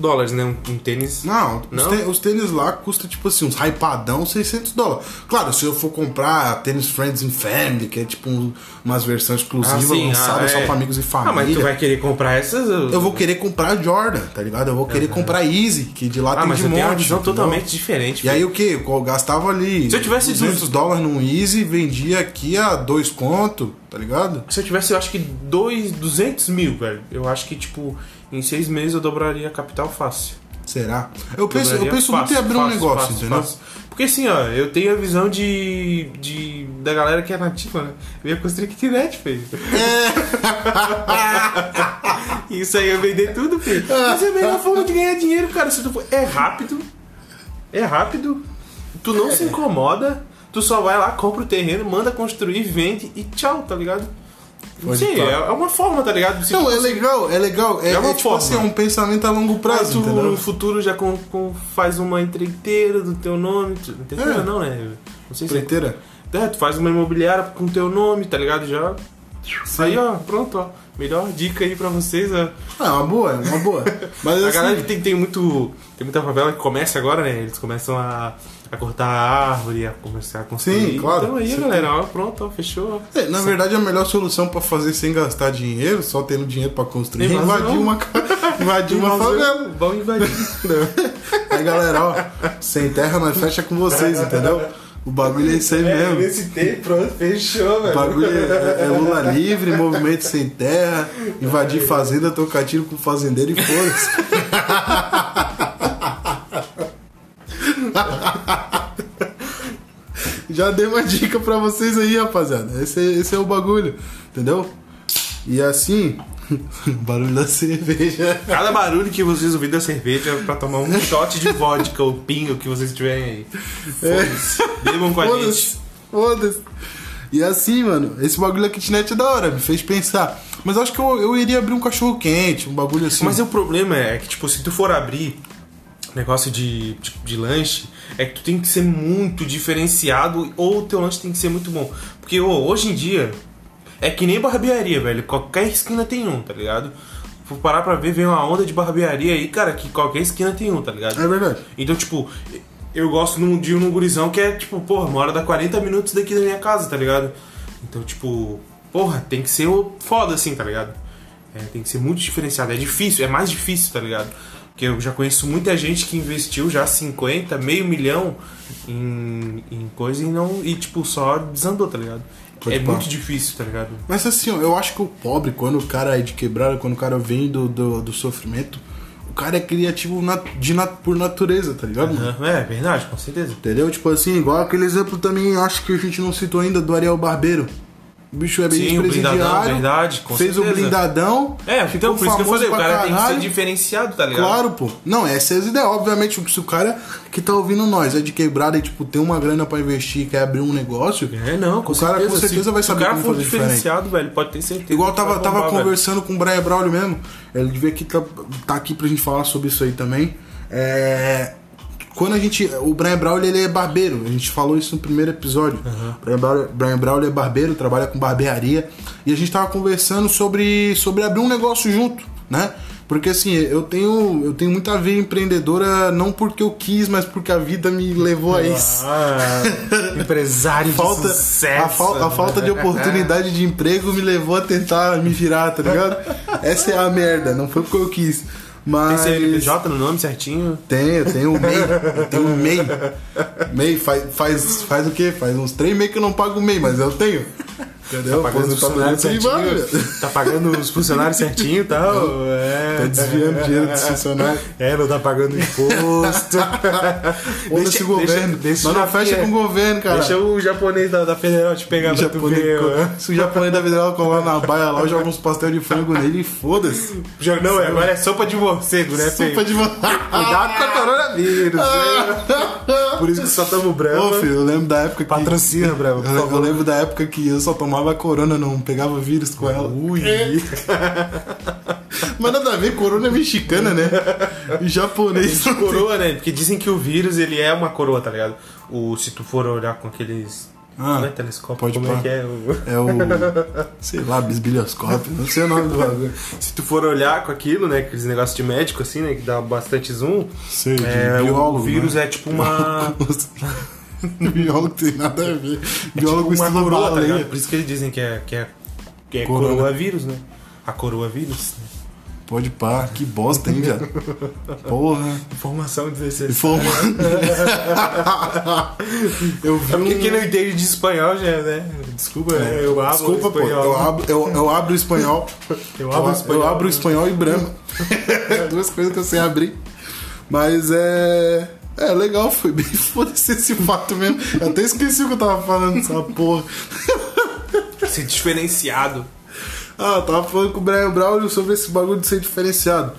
Speaker 3: dólares, né? Um, um tênis.
Speaker 2: Não,
Speaker 3: Não?
Speaker 2: Os, tê- os tênis lá custa tipo assim, uns hypadão 600 dólares. Claro, se eu for comprar tênis Friends and Family, que é tipo um- umas versões exclusivas
Speaker 3: sim,
Speaker 2: lançadas
Speaker 3: ah,
Speaker 2: só
Speaker 3: é.
Speaker 2: pra amigos e família.
Speaker 3: Ah, mas tu vai querer comprar essas?
Speaker 2: Eu vou querer comprar Jordan, tá ligado? Eu vou querer comprar Easy, que de lá
Speaker 3: Ah,
Speaker 2: tem
Speaker 3: mas
Speaker 2: de monte.
Speaker 3: uma visão totalmente diferente.
Speaker 2: E aí o que? Eu gastava ali
Speaker 3: Se eu tivesse
Speaker 2: 200
Speaker 3: dos-
Speaker 2: dólares num Easy, vendia aqui a dois conto, tá ligado?
Speaker 3: Se eu tivesse, eu acho que dois, 200 mil, velho. Eu acho que, tipo, em seis meses eu dobraria a capital fácil.
Speaker 2: Será? Eu penso, eu penso muito em
Speaker 3: fácil,
Speaker 2: abrir um
Speaker 3: fácil,
Speaker 2: negócio,
Speaker 3: fácil,
Speaker 2: entendeu?
Speaker 3: fácil. Porque assim, ó, eu tenho a visão de, de da galera que é nativa, né? Eu ia construir kitnet, filho. (laughs) Isso aí eu vender tudo, filho. Mas é a melhor forma de ganhar dinheiro, cara. Se tu for... É rápido. É rápido. Tu não se incomoda. Tu só vai lá, compra o terreno, manda construir, vende e tchau, tá ligado?
Speaker 2: Pode
Speaker 3: Sim, é é uma forma, tá ligado? Se
Speaker 2: Não,
Speaker 3: tu
Speaker 2: é legal, é legal. É,
Speaker 3: É uma
Speaker 2: é tipo
Speaker 3: forma.
Speaker 2: assim, é um pensamento a longo
Speaker 3: Aí
Speaker 2: prazo,
Speaker 3: tu
Speaker 2: entendeu?
Speaker 3: no futuro já com, com- faz uma empreiteira do teu nome. tu- Empreiteira
Speaker 2: É.
Speaker 3: não, né? Não sei se
Speaker 2: Empreiteira?
Speaker 3: é. Tu faz uma imobiliária com teu nome, tá ligado? Já. Aí, ó, pronto, ó. Melhor dica aí pra vocês, ó.
Speaker 2: Ah, é uma boa, é uma boa. (laughs) Mas
Speaker 3: A
Speaker 2: assim,
Speaker 3: galera que tem, tem muito. Tem muita favela que começa agora, né? Eles começam a, a cortar a árvore, a começar a construir.
Speaker 2: Sim, claro.
Speaker 3: Então aí, galera, ó, pronto, ó, fechou.
Speaker 2: é, na verdade, a melhor solução pra fazer sem gastar dinheiro, só tendo dinheiro pra construir, é invadir uma, (laughs) invadir uma favela.
Speaker 3: Vão invadir. (laughs)
Speaker 2: Aí, galera, ó, sem terra, nós fecha com vocês, entendeu? O bagulho é isso aí
Speaker 3: É,
Speaker 2: mesmo.
Speaker 3: nesse tempo, pronto, fechou,
Speaker 2: O
Speaker 3: velho.
Speaker 2: bagulho é, é Lula livre, movimento sem terra, invadir fazenda, tocar tiro com fazendeiro e foda-se. (laughs) (laughs) Já dei uma dica pra vocês aí, rapaziada. Esse, é- esse é o bagulho, entendeu? E assim, (laughs) barulho da cerveja.
Speaker 3: Cada barulho que vocês ouvirem da cerveja é pra tomar um shot de vodka ou pinga, o que vocês tiverem aí. Foda-se. Bebam com a gente.
Speaker 2: Foda-se. E assim, mano, esse bagulho da kitnet é da hora, me fez pensar. Mas acho que eu, eu iria abrir um cachorro quente, um bagulho assim.
Speaker 3: Mas o problema é que, tipo, se tu for abrir negócio de, de, de lanche, é que tu tem que ser muito diferenciado ou o teu lanche tem que ser muito bom. Porque ô, hoje em dia é que nem barbearia, velho. Qualquer esquina tem um, tá ligado? For parar pra ver, vem uma onda de barbearia aí, cara, que qualquer esquina tem um, tá ligado?
Speaker 2: É verdade.
Speaker 3: Então, tipo, eu gosto de num gurizão que é, tipo, porra, uma hora dá 40 minutos daqui da minha casa, tá ligado? Então, tipo, porra, tem que ser o foda assim, tá ligado? É, tem que ser muito diferenciado. É difícil, é mais difícil, tá ligado? Porque eu já conheço muita gente que investiu já 50, meio milhão em, em coisa e não. E, tipo, só desandou, tá ligado?
Speaker 2: Pode
Speaker 3: é
Speaker 2: pá.
Speaker 3: muito difícil, tá ligado?
Speaker 2: Mas assim, ó, eu acho que o pobre, quando o cara é de quebrada, quando o cara vem do, do, do sofrimento, o cara é criativo na- de, na- por natureza, tá ligado?
Speaker 3: Aham, É, verdade, com certeza.
Speaker 2: Entendeu? Tipo assim, igual aquele exemplo também, acho que a gente não citou ainda, do Ariel Barbeiro. O bicho é bem
Speaker 3: Sim, o blindadão, verdade, com
Speaker 2: fez o
Speaker 3: certeza.
Speaker 2: blindadão.
Speaker 3: É, então por isso que eu falei, o cara tem que
Speaker 2: caralho.
Speaker 3: ser diferenciado, tá ligado?
Speaker 2: Claro, pô. Não, essa é as ideias. Obviamente, se o cara que tá ouvindo nós é de quebrada e, tipo, tem uma grana pra investir quer abrir um negócio,
Speaker 3: É, não, com
Speaker 2: O cara
Speaker 3: certeza.
Speaker 2: com certeza
Speaker 3: Se-
Speaker 2: vai saber
Speaker 3: o cara
Speaker 2: como
Speaker 3: for
Speaker 2: fazer diferente.
Speaker 3: diferenciado, velho, pode ter certeza.
Speaker 2: Igual
Speaker 3: que
Speaker 2: tava, tava
Speaker 3: bombar, velho.
Speaker 2: conversando com o Brian Braulio mesmo. Ele devia aqui tá, tá aqui pra gente falar sobre isso aí também. É, quando a gente. O Brian Braulio ele é barbeiro. A gente falou isso no primeiro episódio. O Brian Braulio, Brian Braulio é barbeiro, trabalha com barbearia. E a gente tava conversando sobre, sobre abrir um negócio junto, né? Porque assim, eu tenho, eu tenho muita veia empreendedora, não porque eu quis, mas porque a vida me levou a isso.
Speaker 3: Ah, empresário
Speaker 2: falta,
Speaker 3: de sucesso.
Speaker 2: a, fal- a falta de oportunidade de emprego me levou a tentar me virar, tá ligado? Essa é a merda, não foi porque eu quis.
Speaker 3: Tem
Speaker 2: Mas.
Speaker 3: CNPJ no nome certinho?
Speaker 2: Tenho, tenho o MEI. Eu tenho o MEI. MEI faz, faz, faz o quê? Faz uns três meses que eu não pago o MEI, mas eu tenho. Entendeu?
Speaker 3: Tá pagando os funcionários certinho. Tá pagando os funcionários certinho e tal. É.
Speaker 2: Tá desviando dinheiro dos funcionários.
Speaker 3: É, não tá pagando imposto. (laughs)
Speaker 2: Foda-se o governo.
Speaker 3: deixa
Speaker 2: Mas não
Speaker 3: já-
Speaker 2: fecha com o governo, cara.
Speaker 3: Deixa o japonês da, da Federal te pegar
Speaker 2: O
Speaker 3: pra tu ver.
Speaker 2: se o japonês da Federal colar na baia lá, joga uns pastel de frango nele e foda-se.
Speaker 3: Não, agora é sopa de morcego, né?
Speaker 2: Sopa de (laughs)
Speaker 3: Cuidado com o coronavírus. né? (laughs) Por isso que só tamo bravo.
Speaker 2: Ô, filho, eu lembro da época que.
Speaker 3: Patrocina, Bravo, por
Speaker 2: Eu, lembro da época que eu só tomava corona, não pegava vírus com ela.
Speaker 3: Ui.
Speaker 2: Mas nada a ver, corona é mexicana, né? E japonês. tem.
Speaker 3: Coroa, né? Porque dizem que o vírus, ele é uma coroa, tá ligado? O, se tu for olhar com aqueles...
Speaker 2: Ah,
Speaker 3: não é telescópio?
Speaker 2: pode
Speaker 3: como é que é? O...
Speaker 2: É o. Sei lá, bisbilhoscópio. Não sei o nome do bagulho.
Speaker 3: Se tu for olhar com aquilo, né? Aqueles negócios de médico, assim, né? Que dá bastante zoom.
Speaker 2: Sei, de
Speaker 3: É, o-
Speaker 2: biólogo.
Speaker 3: o vírus
Speaker 2: né?
Speaker 3: é tipo uma... (laughs)
Speaker 2: biólogo tem nada a ver.
Speaker 3: É
Speaker 2: Biólogo
Speaker 3: tipo uma coroa, tá ligado? Por isso que eles dizem que é, que é, que é
Speaker 2: Corona.
Speaker 3: coroa vírus, né? A coroa vírus.
Speaker 2: Pode pá, que bosta, hein, viado? Porra.
Speaker 3: Informação desnecessária.
Speaker 2: Informa. (laughs) eu vi
Speaker 3: É porque
Speaker 2: um...
Speaker 3: quem não entende de espanhol já, né? Desculpa,
Speaker 2: É,
Speaker 3: eu abro
Speaker 2: Desculpa,
Speaker 3: o
Speaker 2: pô.
Speaker 3: espanhol.
Speaker 2: Eu abro, eu, eu abro o espanhol.
Speaker 3: Eu abro o espanhol.
Speaker 2: Eu abro o espanhol e brama. (laughs) Duas coisas que eu sei abrir. Mas é. É legal, foi bem (laughs) foda-se esse fato mesmo. Eu até esqueci o que eu tava falando dessa porra. (laughs)
Speaker 3: Ser diferenciado.
Speaker 2: Ah, eu tava falando com o Brian Braulio sobre esse bagulho de ser diferenciado.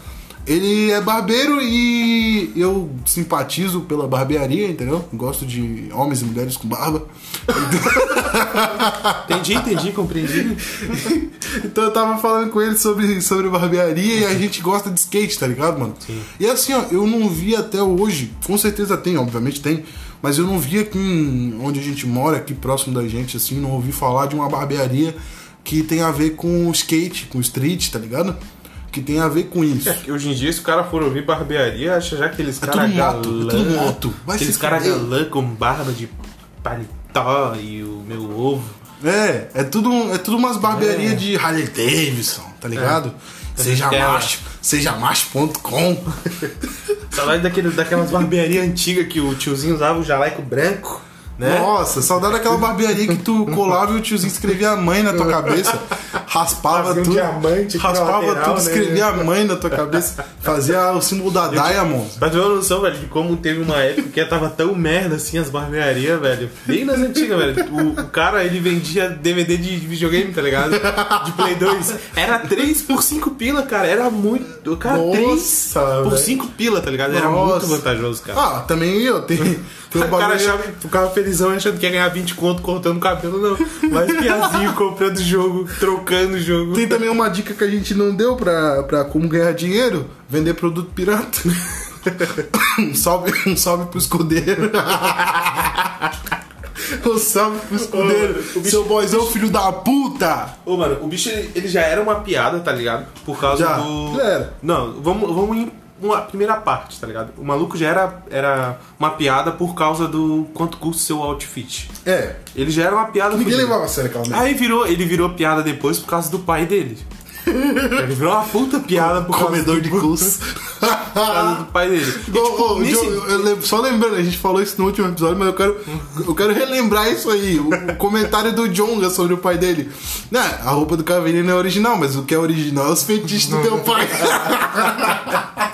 Speaker 2: Ele é barbeiro e eu simpatizo pela barbearia, entendeu? Gosto de homens e mulheres com barba. (laughs)
Speaker 3: Entendi, entendi, compreendi. (laughs)
Speaker 2: Então eu tava falando com ele sobre, sobre barbearia e a gente gosta de skate, tá ligado, mano?
Speaker 3: Sim.
Speaker 2: E assim, ó, eu não vi até hoje, com certeza tem, obviamente tem, mas eu não vi aqui em- onde a gente mora, aqui próximo da gente, assim, não ouvi falar de uma barbearia que tem a ver com skate, com street, tá ligado? Que tem a ver com isso.
Speaker 3: É (laughs) hoje em dia, se o cara for ouvir barbearia, acha já aqueles
Speaker 2: É
Speaker 3: caras galã.
Speaker 2: é tudo moto. Vai
Speaker 3: aqueles caras galã com barba de paletó e o meu ovo.
Speaker 2: É, é tudo, é tudo umas barbearias
Speaker 3: É.
Speaker 2: de Harley Davidson, tá ligado? Seja
Speaker 3: Aquela-
Speaker 2: macho, seja macho.com.
Speaker 3: Saudade (laughs) daquele, daquelas barbearias antigas que o tiozinho usava o jaleco branco, né?
Speaker 2: Nossa, saudade daquela barbearia que tu colava e o tiozinho escrevia a mãe na tua cabeça. Raspava
Speaker 3: Fazia
Speaker 2: tudo.
Speaker 3: diamante
Speaker 2: raspava
Speaker 3: lateral,
Speaker 2: tudo,
Speaker 3: né?
Speaker 2: escrevia a mãe na tua cabeça. Fazia o símbolo da Diamond.
Speaker 3: Pra ter uma noção, velho, de como teve uma época que tava tão merda assim as barbearias, velho. Bem nas antigas, velho. O, o cara, ele vendia DVD de videogame, tá ligado? De Play 2. Era 3 por 5 pila, cara. Era muito. O cara,
Speaker 2: Nossa,
Speaker 3: 3 por
Speaker 2: velho.
Speaker 3: 5 pila, tá ligado? Era
Speaker 2: Nossa.
Speaker 3: muito vantajoso, cara.
Speaker 2: Ah, também eu tenho. Tem (laughs) um
Speaker 3: o cara achava, ficava felizão achando que ia ganhar 20 conto cortando o cabelo, não. Mas piazinho comprando jogo, trocando o jogo.
Speaker 2: Tem também uma dica que a gente não deu pra, pra como ganhar dinheiro: vender produto pirata. um, salve, um salve pro escudeiro. um salve pro escudeiro.
Speaker 3: Ô, o bicho-
Speaker 2: Seu boyzão, filho da puta!
Speaker 3: Ô, mano, o bicho ele, ele já era uma piada, tá ligado? Por causa
Speaker 2: Já,
Speaker 3: do.
Speaker 2: era.
Speaker 3: Não, vamos, vamos uma primeira parte, tá ligado? O maluco já era, era uma piada por causa do quanto custa o seu outfit.
Speaker 2: É,
Speaker 3: Ele já era uma piada.
Speaker 2: ninguém
Speaker 3: fudida.
Speaker 2: levava a sério aquela merda.
Speaker 3: Aí virou, ele virou piada depois por causa do pai dele. (laughs) ele virou uma puta piada por
Speaker 2: Comedor
Speaker 3: causa
Speaker 2: de
Speaker 3: do,
Speaker 2: cus.
Speaker 3: por causa do pai dele. E, (laughs)
Speaker 2: Ô,
Speaker 3: tipo,
Speaker 2: ô,
Speaker 3: nesse-
Speaker 2: Joe, eu- eu só lembrando, a gente falou isso no último episódio, mas eu quero, eu quero relembrar isso aí. O, o comentário do Jonga sobre o pai dele. Né, a roupa do Caveirinho não é original, mas o que é original é os fetiches do teu pai. (laughs)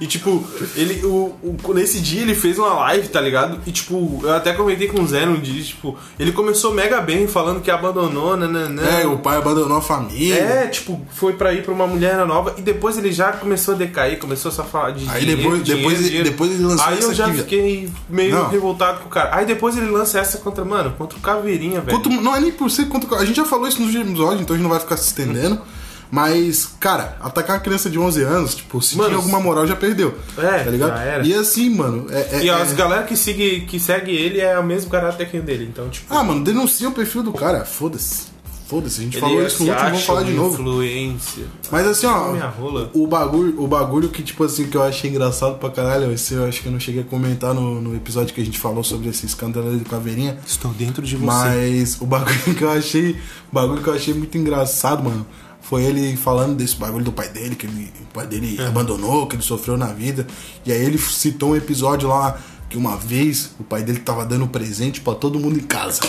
Speaker 3: E tipo, ele, o, o- nesse dia ele fez uma live, tá ligado? E tipo, eu até comentei com o Zé um dia, tipo, ele começou mega bem, falando que abandonou, nananã.
Speaker 2: é, o pai abandonou a família.
Speaker 3: É, tipo, foi pra ir pra uma mulher nova e depois ele já começou a decair, começou só a falar de
Speaker 2: Aí
Speaker 3: dinheiro,
Speaker 2: depois-
Speaker 3: dinheiro,
Speaker 2: depois ele-
Speaker 3: dinheiro.
Speaker 2: depois ele lançou
Speaker 3: Aí eu já
Speaker 2: aqui,
Speaker 3: fiquei meio
Speaker 2: Não.
Speaker 3: revoltado com o cara. Aí depois ele lança essa contra, mano, contra o Caveirinha, velho.
Speaker 2: Quanto- não é nem por ser quanto. A gente já falou isso nos episódios, então a gente não vai ficar se estendendo. (laughs) Mas, cara, atacar uma criança de 11 anos, tipo, se
Speaker 3: Mano,
Speaker 2: tinha alguma moral, já perdeu.
Speaker 3: É,
Speaker 2: tá ligado?
Speaker 3: já era.
Speaker 2: E assim, mano. É, é-
Speaker 3: E as
Speaker 2: é-
Speaker 3: galera que segue, que segue ele é o mesmo caráter que o dele, então, tipo.
Speaker 2: Ah, mano, denuncia o perfil do cara. Foda-se. Foda-se, a gente
Speaker 3: ele
Speaker 2: falou isso
Speaker 3: se
Speaker 2: no último, vamos falar de novo.
Speaker 3: Influência.
Speaker 2: Mas assim, ó,
Speaker 3: Minha rola.
Speaker 2: o bagulho, o bagulho que, tipo assim, que eu achei engraçado pra caralho, esse eu acho que eu não cheguei a comentar no, no episódio que a gente falou sobre esse escândalo do Caveirinha.
Speaker 3: Estou dentro de você.
Speaker 2: Mas o bagulho (laughs) que eu achei. O bagulho que eu achei muito engraçado, mano. Foi ele falando desse bagulho do pai dele, que ele, o pai dele
Speaker 3: É.
Speaker 2: abandonou, que ele sofreu na vida. E aí ele citou um episódio lá que uma vez o pai dele tava dando presente pra todo mundo em casa.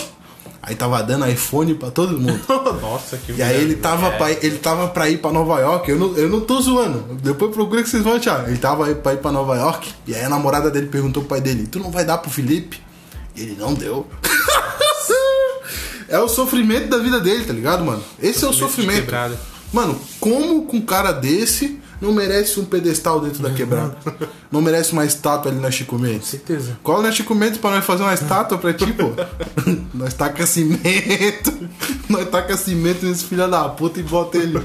Speaker 2: Aí tava dando iPhone pra todo mundo. (laughs)
Speaker 3: Nossa, que
Speaker 2: E aí ele tava,
Speaker 3: É.
Speaker 2: pra, ele tava pra ir pra Nova York, eu não, eu não tô zoando. Depois procura que vocês vão achar. Ele tava pra ir pra Nova York, e aí a namorada dele perguntou pro pai dele, tu não vai dar pro Felipe? E ele não deu. (laughs) é o sofrimento da vida dele, tá ligado, mano? Esse é o
Speaker 3: Sofrimento
Speaker 2: sofrimento. Mano, como com um cara desse não merece um pedestal dentro da quebrada? (laughs) não merece uma estátua ali na Chico Mendes?
Speaker 3: Certeza.
Speaker 2: Cola na Chico Mendes pra nós fazer uma estátua pra ti, pô. (laughs) (laughs) nós taca cimento. nós taca cimento nesse filho da puta e bota ele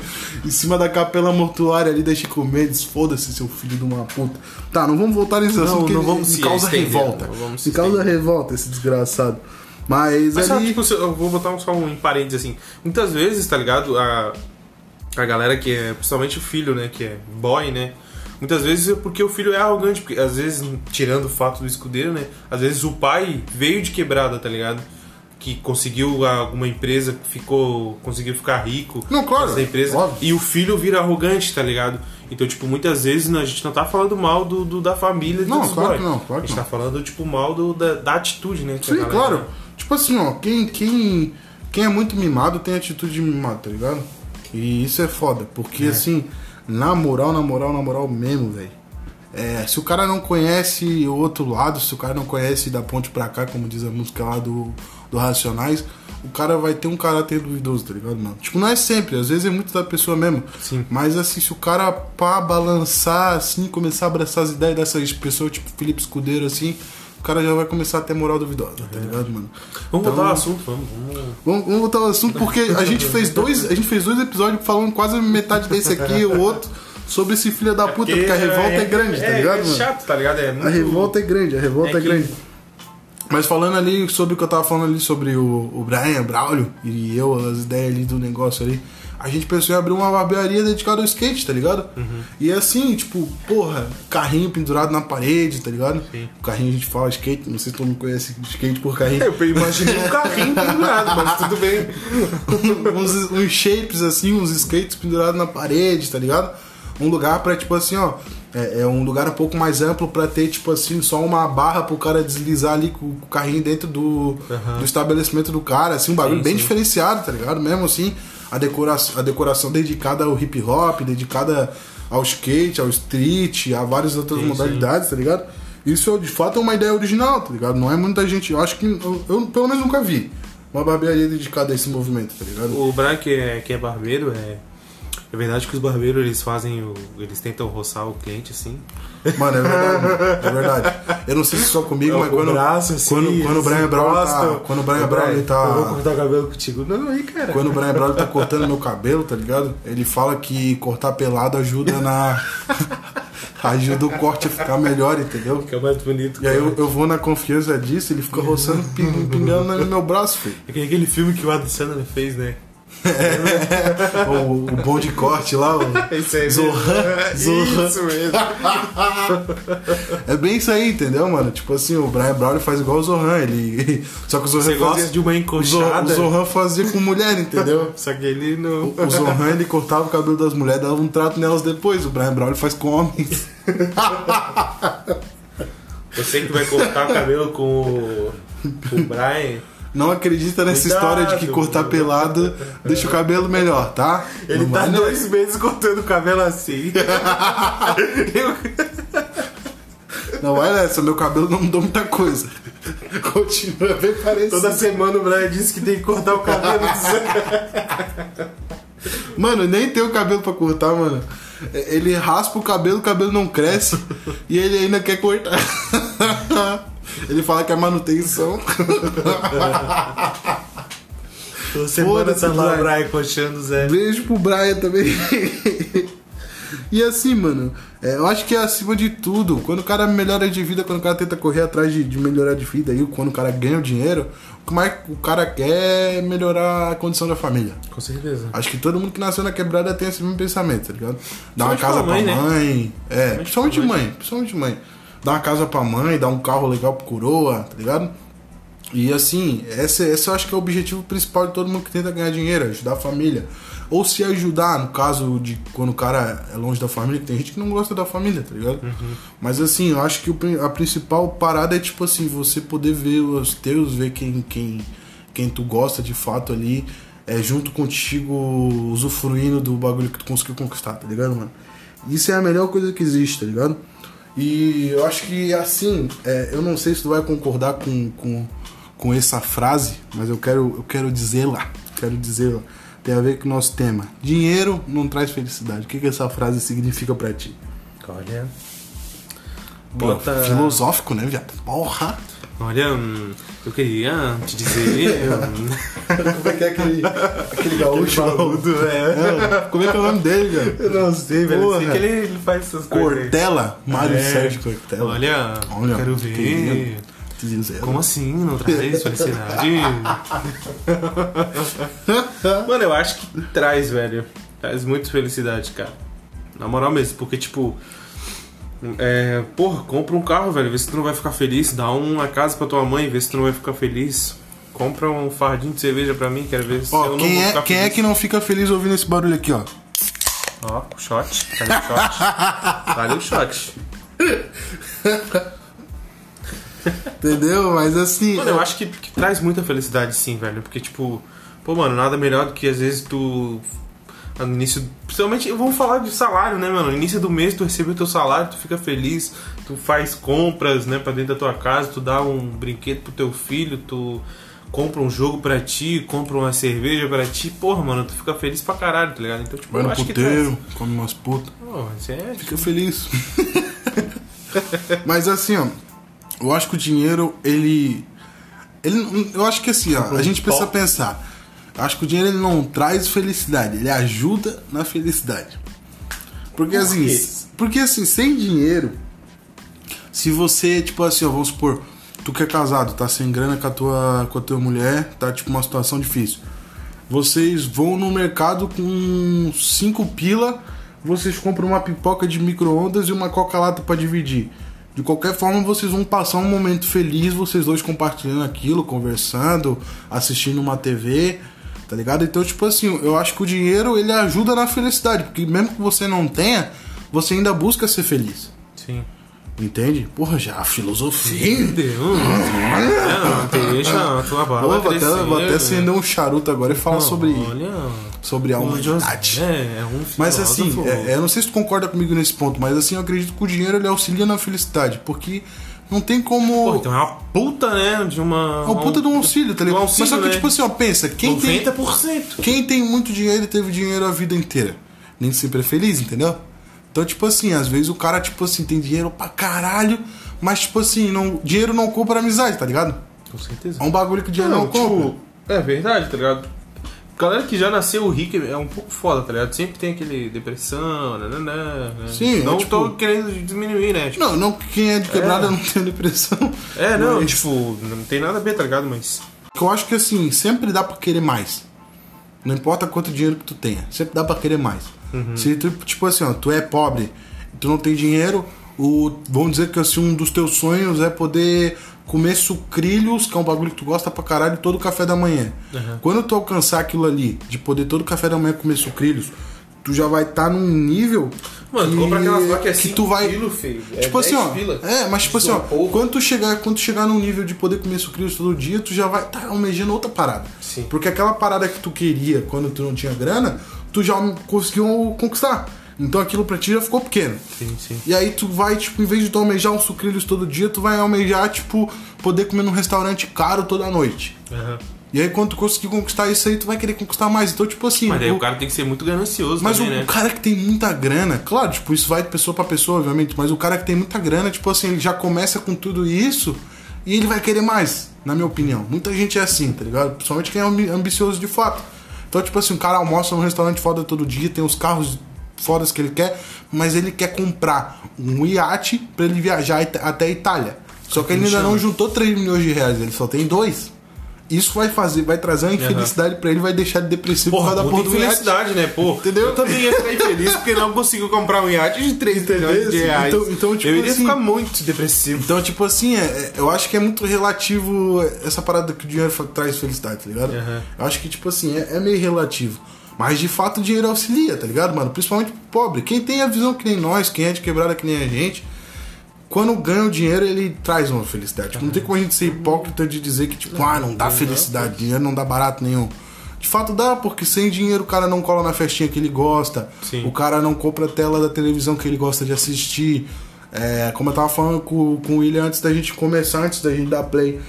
Speaker 2: em cima da capela mortuária ali da Chico Mendes. Foda-se, seu filho de uma puta. Tá, não vamos voltar nesse
Speaker 3: Não,
Speaker 2: assunto que
Speaker 3: não vamos
Speaker 2: me
Speaker 3: se
Speaker 2: causa
Speaker 3: estender,
Speaker 2: revolta.
Speaker 3: não vamos se
Speaker 2: Me causa revolta esse desgraçado. Mas,
Speaker 3: Mas sabe,
Speaker 2: ali...
Speaker 3: tipo, se eu vou botar um- só um em parênteses assim. Muitas vezes, tá ligado? A, a galera que é, principalmente o filho, né? Que é boy, né? Muitas vezes é porque o filho é arrogante, porque às vezes, tirando o fato do escudeiro, né? Às vezes o pai veio de quebrada, tá ligado? Que conseguiu alguma empresa, ficou. conseguiu ficar rico.
Speaker 2: Não, claro,
Speaker 3: essa empresa.
Speaker 2: óbvio.
Speaker 3: E o filho vira arrogante, tá ligado? Então, tipo, muitas vezes a gente não tá falando mal do, do- da família
Speaker 2: Não, claro
Speaker 3: boy.
Speaker 2: que não, claro
Speaker 3: A gente
Speaker 2: não.
Speaker 3: tá falando, tipo, mal do, da, da atitude, né?
Speaker 2: Sim,
Speaker 3: galera-
Speaker 2: claro. Tipo assim, ó, quem, quem, quem é muito mimado tem atitude de mimado, tá ligado? E isso é foda, porque assim, na moral, na moral, na moral mesmo, velho. É, se o cara não conhece o outro lado, se o cara não conhece da ponte pra cá, como diz a música lá do, do Racionais, o cara vai ter um caráter duvidoso, tá ligado, mano? Tipo, não é sempre, às vezes é muito da pessoa mesmo.
Speaker 3: Sim.
Speaker 2: Mas assim, se o cara pá, balançar assim, começar a abraçar as ideias dessas pessoas, tipo Felipe Escudeiro, assim, o cara já vai começar a ter moral duvidosa, tá ligado, mano?
Speaker 3: Vamos
Speaker 2: Então-
Speaker 3: voltar ao assunto, vamos. vamos.
Speaker 2: Vamos, vamos voltar ao assunto porque a gente fez dois, a gente fez dois episódios falando quase metade desse aqui, o outro sobre esse filho da puta, porque a revolta é, grande, tá ligado,
Speaker 3: É
Speaker 2: mano?
Speaker 3: chato, tá ligado? É muito...
Speaker 2: A revolta é grande, a revolta é,
Speaker 3: É que-
Speaker 2: grande. Mas falando ali sobre o que eu tava falando ali sobre o, o Brian Braulio e eu, as ideias ali do negócio ali, a gente pensou em abrir uma barbearia dedicada ao skate, tá ligado?
Speaker 3: Uhum.
Speaker 2: E assim, tipo, porra, carrinho pendurado na parede, tá ligado?
Speaker 3: Sim.
Speaker 2: O carrinho a gente fala skate, não sei se todo mundo conhece skate por carrinho.
Speaker 3: Eu imaginei um carrinho pendurado, mas tudo bem. (laughs)
Speaker 2: uns, uns shapes assim, uns skates pendurados na parede, tá ligado? Um lugar pra, tipo assim, ó. É, é um lugar um pouco mais amplo pra ter, tipo assim, só uma barra pro cara deslizar ali com o carrinho dentro do, do estabelecimento do cara, assim, um bagulho
Speaker 3: Sim,
Speaker 2: bem
Speaker 3: sim.
Speaker 2: diferenciado, tá ligado? Mesmo assim, a decoração, a decoração dedicada ao hip hop, dedicada ao skate, ao street, a várias outras
Speaker 3: Sim,
Speaker 2: modalidades, tá ligado? Isso de fato é uma ideia original, tá ligado? Não é muita gente, eu acho que eu, eu pelo menos nunca vi uma barbearia dedicada a esse movimento, tá ligado?
Speaker 3: O Brian, que é, que é barbeiro, é. É verdade que os barbeiros eles fazem o. Eles tentam roçar o cliente assim.
Speaker 2: Mano, é verdade. É verdade. Eu não sei se só comigo, mas quando,
Speaker 3: assim,
Speaker 2: quando, quando o Brian Brown tá. Quando o Brian Brown ele
Speaker 3: Eu vou
Speaker 2: tá.
Speaker 3: cortar o cabelo contigo. Não, aí, cara.
Speaker 2: Quando o Brian Brown tá cortando meu cabelo, tá ligado? Ele fala que cortar pelado ajuda na. (laughs) ajuda o corte a ficar melhor, entendeu?
Speaker 3: Fica mais bonito.
Speaker 2: E aí eu, eu vou na confiança disso, ele fica roçando, ping- pingando no meu braço, filho.
Speaker 3: É que aquele filme que o Adam Sandler fez, né?
Speaker 2: O, o bom de corte lá, o (laughs)
Speaker 3: Isso aí.
Speaker 2: Zohan. Zohan.
Speaker 3: Isso mesmo.
Speaker 2: É bem isso aí, entendeu, mano? Tipo assim, o Brian Brown faz igual o Zohan, ele. (laughs) Só que o Zohan
Speaker 3: Você
Speaker 2: fazia...
Speaker 3: de uma
Speaker 2: o
Speaker 3: encoxada.
Speaker 2: O Zohan fazia com mulher, entendeu? (laughs)
Speaker 3: Só que ele não.
Speaker 2: O Zohan ele cortava o cabelo das mulheres, dava um trato nelas depois. O Brian Brown faz com homens.
Speaker 3: Você que vai cortar o cabelo com o, com o Brian.
Speaker 2: Não acredita nessa
Speaker 3: Cuidado.
Speaker 2: história de que cortar pelado deixa o cabelo melhor, tá?
Speaker 3: Ele
Speaker 2: não
Speaker 3: tá
Speaker 2: vai, não.
Speaker 3: dois meses cortando o cabelo assim. (laughs)
Speaker 2: Não vai nessa, meu cabelo não mudou muita coisa. Continua bem parecido.
Speaker 3: Toda semana o Brian disse que tem que cortar o cabelo. (laughs)
Speaker 2: Mano, nem tem o cabelo pra cortar, mano. Ele raspa o cabelo, o cabelo não cresce e ele ainda quer cortar. (laughs) Ele fala que é manutenção.
Speaker 3: Toda semana tá lá o
Speaker 2: Brian.
Speaker 3: Brian coxando o Zé.
Speaker 2: Beijo pro Brian também. E assim, mano, é, eu acho que é acima de tudo, quando o cara melhora de vida, quando o cara tenta correr atrás de, de melhorar de vida, aí, quando o cara ganha o dinheiro, o que mais o cara quer é melhorar a condição da família.
Speaker 3: Com certeza.
Speaker 2: Acho que todo mundo que nasceu na quebrada tem esse mesmo pensamento, tá ligado? Dar uma casa
Speaker 3: pra mãe, né?
Speaker 2: mãe. É, principalmente
Speaker 3: mãe.
Speaker 2: mãe, principalmente mãe. Dar uma casa pra mãe, dar um carro legal pro coroa, tá ligado? E assim, esse, esse eu acho que é o objetivo principal de todo mundo que tenta ganhar dinheiro, ajudar a família. Ou se ajudar, no caso de quando o cara é longe da família, tem gente que não gosta da família, tá ligado? Mas assim, eu acho que a principal parada é tipo assim, você poder ver os teus, ver quem, quem, quem tu gosta de fato ali, é junto contigo, usufruindo do bagulho que tu conseguiu conquistar, tá ligado, mano? Isso é a melhor coisa que existe, tá ligado? E eu acho que assim, é, eu não sei se tu vai concordar com, com, com essa frase, mas eu quero, eu quero dizê-la. Quero dizê-la. Tem a ver com o nosso tema. Dinheiro não traz felicidade. O que, que essa frase significa pra ti?
Speaker 3: Olha.
Speaker 2: Pô,
Speaker 3: Bota.
Speaker 2: Filosófico, né, viado? Porra!
Speaker 3: Olha, hum, eu queria te dizer. (laughs) hum,
Speaker 2: Como é que é aquele, aquele gaúcho?
Speaker 3: barbudo, é.
Speaker 2: Como é que é o nome dele, velho?
Speaker 3: Eu não sei, velho. Eu sei
Speaker 2: Porra.
Speaker 3: que ele, ele faz essas coisas. aí.
Speaker 2: Cortella? Mário
Speaker 3: É.
Speaker 2: Sérgio Cortella.
Speaker 3: Olha,
Speaker 2: Olha,
Speaker 3: quero
Speaker 2: que
Speaker 3: ver.
Speaker 2: Te dizer.
Speaker 3: Como assim? Não traz felicidade? (laughs) Mano, eu acho que traz, velho. Traz muito felicidade, cara. Na moral mesmo, porque, tipo. É, porra, compra um carro, velho. Vê se tu não vai ficar feliz. Dá uma casa pra tua mãe, vê se tu não vai ficar feliz. Compra um fardinho de cerveja pra mim, quero ver se eu
Speaker 2: Ó,
Speaker 3: não
Speaker 2: quem,
Speaker 3: vou
Speaker 2: é,
Speaker 3: ficar
Speaker 2: quem é
Speaker 3: feliz.
Speaker 2: que não fica feliz ouvindo esse barulho aqui, ó?
Speaker 3: Ó, o shot. Cadê o shot? (laughs) Cadê o shot?
Speaker 2: Entendeu? Mas assim.
Speaker 3: Mano, eu acho que, que traz muita felicidade sim, velho. Porque, tipo, pô, mano, nada melhor do que às vezes tu. No início. Principalmente, vamos falar de salário, né, mano? No início do mês tu recebe o teu salário, tu fica feliz, tu faz compras, né, pra dentro da tua casa, tu dá um brinquedo pro teu filho, tu compra um jogo pra ti, compra uma cerveja pra ti, porra, mano, tu fica feliz pra caralho, tá ligado? Então, tipo,
Speaker 2: Vai no
Speaker 3: que
Speaker 2: puteiro, come umas putas.
Speaker 3: traz. Pô, isso é.
Speaker 2: Fica feliz. (laughs) Mas assim, ó. Eu acho que o dinheiro, ele. ele eu acho que assim, ó. A gente precisa pensar. Acho que o dinheiro ele não traz felicidade, ele ajuda na felicidade. Porque
Speaker 3: Por
Speaker 2: assim. Porque assim, sem dinheiro. Se você, tipo assim, ó, vamos supor, tu que é casado, tá sem grana com a tua, com a tua mulher, tá tipo uma situação difícil. Vocês vão no mercado com cinco pila, vocês compram uma pipoca de micro-ondas e uma coca-lata pra dividir. De qualquer forma, vocês vão passar um momento feliz, vocês dois compartilhando aquilo, conversando, assistindo uma TV, tá ligado? Então, tipo assim, eu acho que o dinheiro ele ajuda na felicidade, porque mesmo que você não tenha, você ainda busca ser feliz.
Speaker 3: Sim.
Speaker 2: Entende? Porra, já a filosofia.
Speaker 3: Entendeu? Não, deixa a tua barba
Speaker 2: vou, até, vou até
Speaker 3: né?
Speaker 2: acender um charuto agora e falar sobre,
Speaker 3: Olha,
Speaker 2: sobre a humanidade.
Speaker 3: José é um
Speaker 2: Mas assim, é, é, eu não sei se tu concorda comigo nesse ponto, mas assim, eu acredito que o dinheiro ele auxilia na felicidade, porque não tem como.
Speaker 3: Pô, então é uma puta, né? De uma.
Speaker 2: é um puta de um auxílio, tá ligado?
Speaker 3: um auxílio,
Speaker 2: mas só que,
Speaker 3: né?
Speaker 2: tipo assim, ó, pensa, quem tem,
Speaker 3: 90%.
Speaker 2: quem tem muito dinheiro teve dinheiro a vida inteira. Nem sempre é feliz, entendeu? Então, tipo assim, às vezes o cara, tipo assim, tem dinheiro pra caralho, mas, tipo assim, não, dinheiro não compra amizade, tá ligado?
Speaker 3: Com certeza.
Speaker 2: É um bagulho que dinheiro não,
Speaker 3: Não,
Speaker 2: compra.
Speaker 3: tipo, é verdade, tá ligado? Galera que já nasceu rica é um pouco foda, tá ligado? Sempre tem aquele depressão, nananã, né?
Speaker 2: Sim,
Speaker 3: Não
Speaker 2: é, tipo-
Speaker 3: tô querendo diminuir, né? Tipo,
Speaker 2: Não, não que quem é de quebrada não tem depressão.
Speaker 3: é, não,
Speaker 2: mas-
Speaker 3: tipo, não tem nada a ver, tá ligado? Mas.
Speaker 2: Eu acho que assim, sempre dá pra querer mais. Não importa quanto dinheiro que tu tenha, sempre dá pra querer mais. Se tu, tipo assim, ó, tu é pobre, tu não tem dinheiro, o, vamos dizer que assim, um dos teus sonhos é poder comer sucrilhos, que é um bagulho que tu gosta pra caralho, todo café da manhã. Quando tu alcançar aquilo ali, de poder todo café da manhã comer sucrilhos, tu já vai estar num nível.
Speaker 3: Mano, tu
Speaker 2: que,
Speaker 3: compra aquelas lá que é
Speaker 2: que
Speaker 3: 5
Speaker 2: tu vai
Speaker 3: quilo, feio. É
Speaker 2: tipo assim,
Speaker 3: 10
Speaker 2: ó.
Speaker 3: pila.
Speaker 2: É, mas tipo assim, ó, quando tu chegar, quando tu chegar num nível de poder comer sucrilhos todo dia, tu já vai estar almejando outra parada.
Speaker 3: Sim.
Speaker 2: Porque aquela parada que tu queria quando tu não tinha grana, tu já conseguiu conquistar. Então aquilo pra ti já ficou pequeno.
Speaker 3: Sim, sim.
Speaker 2: E aí tu vai, tipo, em vez de tu almejar uns sucrilhos todo dia, tu vai almejar, tipo, poder comer num restaurante caro toda noite.
Speaker 3: Aham.
Speaker 2: E aí quando tu conseguir conquistar isso aí, tu vai querer conquistar mais. Então, tipo assim.
Speaker 3: Mas daí
Speaker 2: o-
Speaker 3: o cara tem que ser muito ganancioso
Speaker 2: mas
Speaker 3: também,
Speaker 2: o
Speaker 3: né?
Speaker 2: cara que tem muita grana, claro, tipo, isso vai de pessoa pra pessoa, obviamente, mas o cara que tem muita grana, tipo assim, ele já começa com tudo isso e ele vai querer mais, na minha opinião. Muita gente é assim, tá ligado? Principalmente quem é ambi- ambicioso de fato. Então, tipo assim, o cara almoça num restaurante foda todo dia, tem os carros fodas que ele quer, mas ele quer comprar um iate pra ele viajar até a Itália. Só que ele ainda não juntou 3 milhões de reais, ele só tem dois. Isso vai fazer, vai trazer uma infelicidade pra ele, vai deixar ele depressivo
Speaker 3: Porra,
Speaker 2: por causa da porra do
Speaker 3: infelicidade, né? Pô,
Speaker 2: Entendeu?
Speaker 3: Eu também ia ficar infeliz porque não conseguiu comprar um iate de 3 milhões de reais.
Speaker 2: Então- então, tipo
Speaker 3: eu iria
Speaker 2: assim-
Speaker 3: ficar muito depressivo.
Speaker 2: Então, tipo assim, é- é- eu acho que é muito relativo essa parada que o dinheiro traz felicidade, tá ligado?
Speaker 3: Aham.
Speaker 2: Eu acho que, tipo assim, é, é meio relativo. Mas de fato o dinheiro auxilia, tá ligado, mano? Principalmente pro pobre. Quem tem a visão que nem nós, quem é de quebrada que nem a gente, quando ganha o dinheiro, ele traz uma felicidade. Tipo, não tem como a gente ser hipócrita de dizer que, tipo, ah, não dá felicidade, dinheiro não dá barato nenhum. De fato dá, porque sem dinheiro o cara não cola na festinha que ele gosta,
Speaker 3: Sim.
Speaker 2: o cara não compra a tela da televisão que ele gosta de assistir. É, como eu tava falando com, com o William antes da gente começar, antes da gente dar play.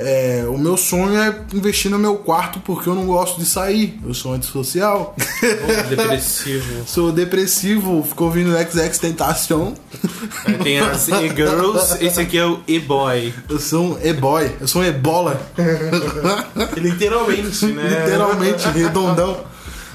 Speaker 2: É, o meu sonho é investir no meu quarto porque eu não gosto de sair. Eu sou antissocial. (laughs)
Speaker 3: Depressivo.
Speaker 2: sou depressivo, fico ouvindo XX Tentacion.
Speaker 3: Aí Tem as e-girls, esse aqui é o e-boy.
Speaker 2: Eu sou um e-boy, eu sou um ebola.
Speaker 3: Literalmente, né?
Speaker 2: Literalmente, redondão.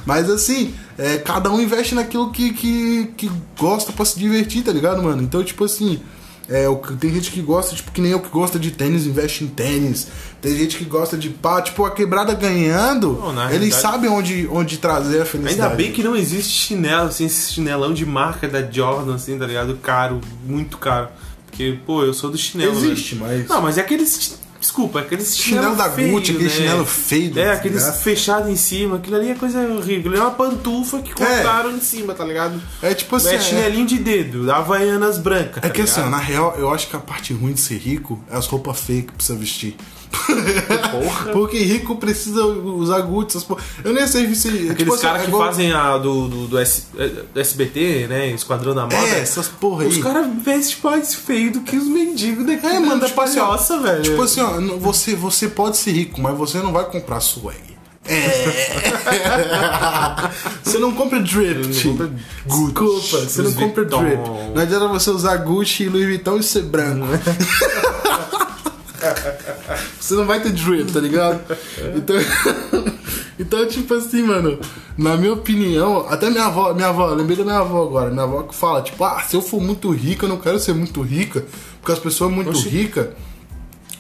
Speaker 2: Mas assim, é, cada um investe naquilo que, que, que gosta pra se divertir, tá ligado, mano? Então, tipo assim, é, o que- tem gente que gosta, tipo, que nem eu que gosta de tênis, investe em tênis. Tem gente que gosta de pá, tipo, a quebrada ganhando,
Speaker 3: Não,
Speaker 2: eles
Speaker 3: realidade-
Speaker 2: sabem onde, onde trazer a felicidade.
Speaker 3: Ainda bem que não existe chinelo, assim, esse chinelão de marca da Jordan, assim, tá ligado? Caro, muito caro. Porque, pô, eu sou do chinelo.
Speaker 2: Existe,
Speaker 3: né?
Speaker 2: mas-
Speaker 3: Não, mas é aqueles. Desculpa, é aqueles
Speaker 2: Chinelo
Speaker 3: chinelo
Speaker 2: da
Speaker 3: feio,
Speaker 2: Gucci, aquele
Speaker 3: né?
Speaker 2: chinelo feio,
Speaker 3: É,
Speaker 2: tá
Speaker 3: aqueles
Speaker 2: ligado?
Speaker 3: fechados em cima. Aquilo ali é coisa horrível. É uma pantufa que cortaram em cima, tá ligado?
Speaker 2: É tipo assim,
Speaker 3: é
Speaker 2: é-
Speaker 3: chinelinho de dedo, Havaianas brancas.
Speaker 2: É
Speaker 3: tá
Speaker 2: que assim,
Speaker 3: ligado?
Speaker 2: na real, eu acho que a parte ruim de ser rico é as roupas feias que precisa vestir.
Speaker 3: Porra.
Speaker 2: Porque rico precisa usar Gucci, essas porra. Eu nem sei se.
Speaker 3: Aqueles
Speaker 2: tipo assim,
Speaker 3: caras
Speaker 2: é
Speaker 3: que fazem a do, do, do S- eh, do SBT, né? Esquadrão da Moda.
Speaker 2: É, essas porra aí.
Speaker 3: Os caras vestem mais feio do que os mendigos daqui
Speaker 2: É, mano, tipo assim, ó,
Speaker 3: palhoça, velho.
Speaker 2: Tipo assim, ó, você, você pode ser rico, mas você não vai comprar swag. É. (laughs) você não compra drift.
Speaker 3: Você não compra
Speaker 2: Desculpa, você não compra
Speaker 3: Vuitton.
Speaker 2: drift. Não adianta você usar Gucci, Louis Vuitton e ser branco. (laughs) você não vai ter drip, tá ligado? Então, (laughs) então, tipo assim, mano, na minha opinião, até minha avó, minha avó, lembrei da minha avó agora, minha avó que fala, tipo, ah, se eu for muito rica, eu não quero ser muito rica, porque as pessoas muito ricas.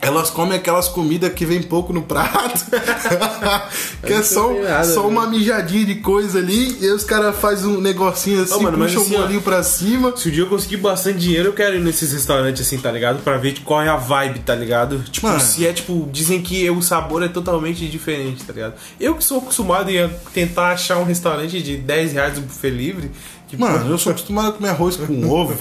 Speaker 2: Elas comem aquelas comidas que vem pouco no prato. (laughs) que é só,
Speaker 3: nada,
Speaker 2: só
Speaker 3: né?
Speaker 2: uma mijadinha de coisa ali. E aí os caras fazem um negocinho assim,
Speaker 3: mano, mas
Speaker 2: puxa o
Speaker 3: assim, ó,
Speaker 2: molinho pra cima.
Speaker 3: Se o dia eu conseguir bastante dinheiro, eu quero ir nesses restaurantes assim, tá ligado? Pra ver qual é a vibe, tá ligado? Tipo,
Speaker 2: Mano.
Speaker 3: se é tipo, dizem que o sabor é totalmente diferente, tá ligado? Eu que sou acostumado a tentar achar um restaurante de 10 reais do buffet livre. Que,
Speaker 2: Mano, eu sou acostumado a comer arroz com (laughs) ovo.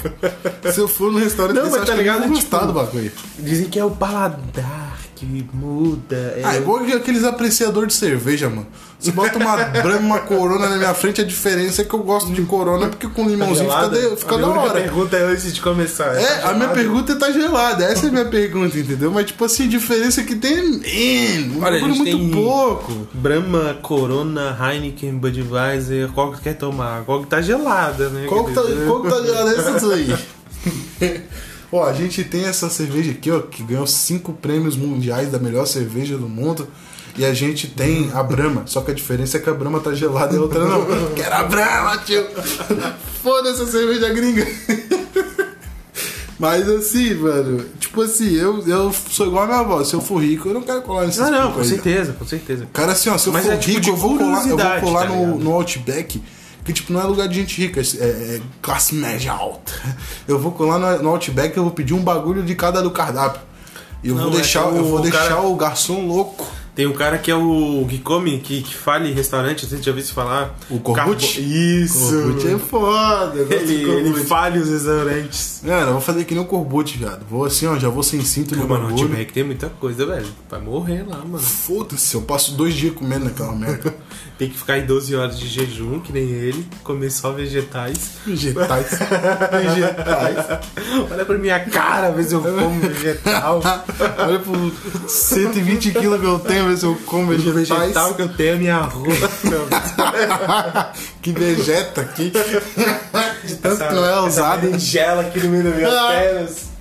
Speaker 2: Se eu for no restaurante,
Speaker 3: Não, mas tá ligado?
Speaker 2: vou gostar
Speaker 3: Tipo,
Speaker 2: do bagulho.
Speaker 3: Dizem que é o paladar que muda.
Speaker 2: Ah, é igual aqueles apreciadores de cerveja, mano. Você bota uma (laughs) Brahma, uma Corona na minha frente, a diferença é que eu gosto de Corona porque com limãozinho fica, de- fica
Speaker 3: a
Speaker 2: da hora.
Speaker 3: pergunta é antes de começar.
Speaker 2: É,
Speaker 3: tá
Speaker 2: a minha pergunta é tá gelada. Essa é a minha pergunta, entendeu? Mas, tipo assim, a diferença é que tem. Um
Speaker 3: Olha, a
Speaker 2: muito
Speaker 3: tem
Speaker 2: pouco.
Speaker 3: Brahma, Corona, Heineken, Budweiser, qual que quer tomar? Qual que tá gelada, né?
Speaker 2: Qual que tá, qual que tá gelada essas aí? (laughs) Ó, a gente tem essa cerveja aqui, ó, que ganhou cinco prêmios mundiais da melhor cerveja do mundo. E a gente tem a Brahma, só que a diferença é que a Brahma tá gelada e a outra não. (laughs) Quero a Brahma, tio! Foda-se a cerveja gringa! Mas assim, mano, tipo assim, eu, eu sou igual a minha avó, se eu for rico, eu não quero colar nesses
Speaker 3: Ah, não, com certeza, com certeza.
Speaker 2: Cara, assim, ó, se eu
Speaker 3: Mas
Speaker 2: for
Speaker 3: é tipo
Speaker 2: rico, eu vou colar, eu vou colar
Speaker 3: tá
Speaker 2: no, no Outback, que tipo, não é lugar de gente rica, é, é classe média alta. (laughs) Eu vou colar no, no Outback, eu vou pedir um bagulho de cada do cardápio. E eu
Speaker 3: Não,
Speaker 2: vou
Speaker 3: é
Speaker 2: deixar,
Speaker 3: que o
Speaker 2: eu vou deixar
Speaker 3: cara-
Speaker 2: o garçom louco.
Speaker 3: Tem um cara que é o que come, que, que fala em restaurante, você já ouviu isso falar?
Speaker 2: O Corbucci?
Speaker 3: Carbo- Isso!
Speaker 2: Corbucci é foda,
Speaker 3: Ele, ele falha os restaurantes.
Speaker 2: Mano, eu vou fazer que nem o Corbucci, viado. Vou assim, ó, já vou sem cinto no
Speaker 3: Mano, o
Speaker 2: bagulho.
Speaker 3: Outback tem muita coisa, velho. Vai morrer lá, mano.
Speaker 2: Foda-se, eu passo dois dias comendo naquela merda. (laughs)
Speaker 3: Tem que ficar em 12 horas de jejum, que nem ele, comer só vegetais.
Speaker 2: Vegetais. (laughs) Vegetais.
Speaker 3: Olha pra minha cara, ver se eu como vegetal.
Speaker 2: Olha pro 120 quilos que eu tenho, ver se eu como
Speaker 3: O
Speaker 2: vegetais.
Speaker 3: vegetal que eu tenho é minha roupa. (laughs)
Speaker 2: que vegeta aqui. De tanto que não é usado.
Speaker 3: gela aqui no meio das minhas
Speaker 2: Ah.
Speaker 3: pernas.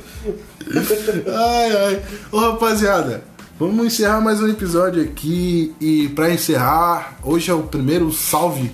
Speaker 2: Ai, ai. Ô, rapaziada, vamos encerrar mais um episódio aqui. E pra encerrar, hoje é o primeiro salve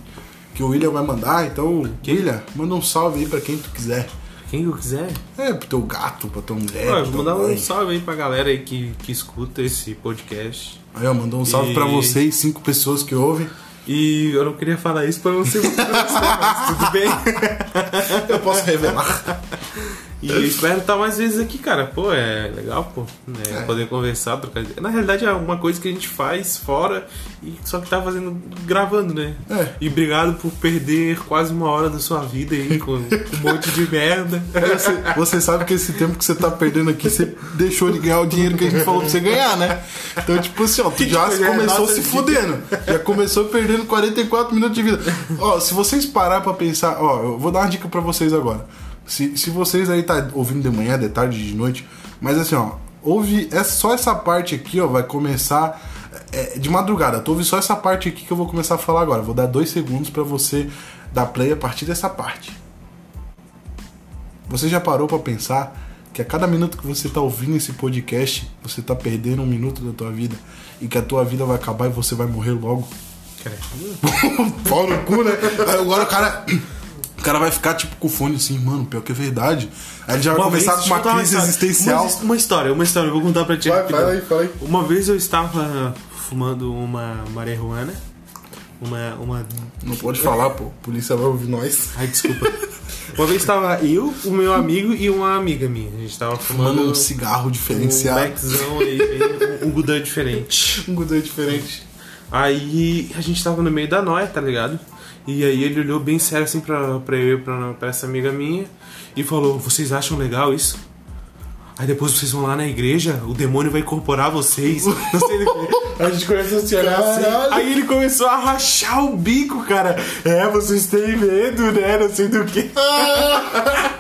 Speaker 2: que o William vai mandar. Então, William, manda um salve aí pra quem tu quiser.
Speaker 3: Quem eu quiser.
Speaker 2: É, pro teu gato, pra tua mulher. Pra
Speaker 3: vou mandar um
Speaker 2: mãe.
Speaker 3: salve aí pra galera aí que, que escuta esse podcast.
Speaker 2: Aí, ó, mandou um salve
Speaker 3: E-
Speaker 2: pra vocês, cinco pessoas que ouvem.
Speaker 3: E eu não queria falar isso pra né? mas tudo bem. (laughs)
Speaker 2: Eu posso revelar. (laughs)
Speaker 3: E eu espero estar mais vezes aqui, cara. Pô, é legal, pô. né, Poder conversar, trocar ideia. Na realidade é uma coisa que a gente faz fora e só que tá fazendo, gravando, né?
Speaker 2: É.
Speaker 3: E obrigado por perder quase uma hora da sua vida aí com um monte de merda.
Speaker 2: Você, você sabe que esse tempo que você tá perdendo aqui, você deixou de ganhar o dinheiro que a gente falou pra você ganhar, né? Então, tipo assim, ó, tu já
Speaker 3: é
Speaker 2: começou se
Speaker 3: de-
Speaker 2: fudendo. Já começou perdendo 44 minutos de vida. Ó, se vocês parar pra pensar, ó, eu vou dar uma dica pra vocês agora. Se, se vocês aí tá ouvindo de manhã, de tarde, de noite, mas assim, ó, ouve é só essa parte aqui, ó, vai começar é, de madrugada. Tu ouve só essa parte aqui que eu vou começar a falar agora. Vou dar dois segundos pra você dar play a partir dessa parte. Você já parou pra pensar que a cada minuto que você tá ouvindo esse podcast, você tá perdendo um minuto da tua vida e que a tua vida vai acabar e você vai morrer logo?
Speaker 3: Cara, (laughs)
Speaker 2: Pau no cu, né? Agora o cara. O cara vai ficar tipo com o fone assim, mano, pior que é verdade. Aí ele já vai
Speaker 3: Uma
Speaker 2: começar
Speaker 3: vez,
Speaker 2: com uma crise
Speaker 3: história.
Speaker 2: existencial.
Speaker 3: Uma, uma história, uma história, eu vou contar pra ti.
Speaker 2: Vai,
Speaker 3: rapidão.
Speaker 2: fala aí, fala aí.
Speaker 3: Uma vez eu estava fumando uma marihuana. Uma. uma...
Speaker 2: Não pode falar, pô. A polícia vai ouvir nós.
Speaker 3: Ai, desculpa. Uma vez estava eu, o meu amigo e uma amiga minha. A gente estava fumando
Speaker 2: Mano, um cigarro
Speaker 3: um
Speaker 2: diferenciado.
Speaker 3: Maczão aí, um gudã diferente. (laughs)
Speaker 2: Um gudê diferente.
Speaker 3: Aí a gente tava no meio da noia, tá ligado? E aí ele olhou bem sério assim pra, pra eu e pra, pra essa amiga minha e falou: Vocês acham legal isso? Aí depois vocês vão lá na igreja, o demônio vai incorporar vocês. (laughs) Não sei do que. A gente começou a se olhar assim. Aí ele começou a rachar o bico, cara. É, vocês têm medo, né? Não sei do que. (laughs)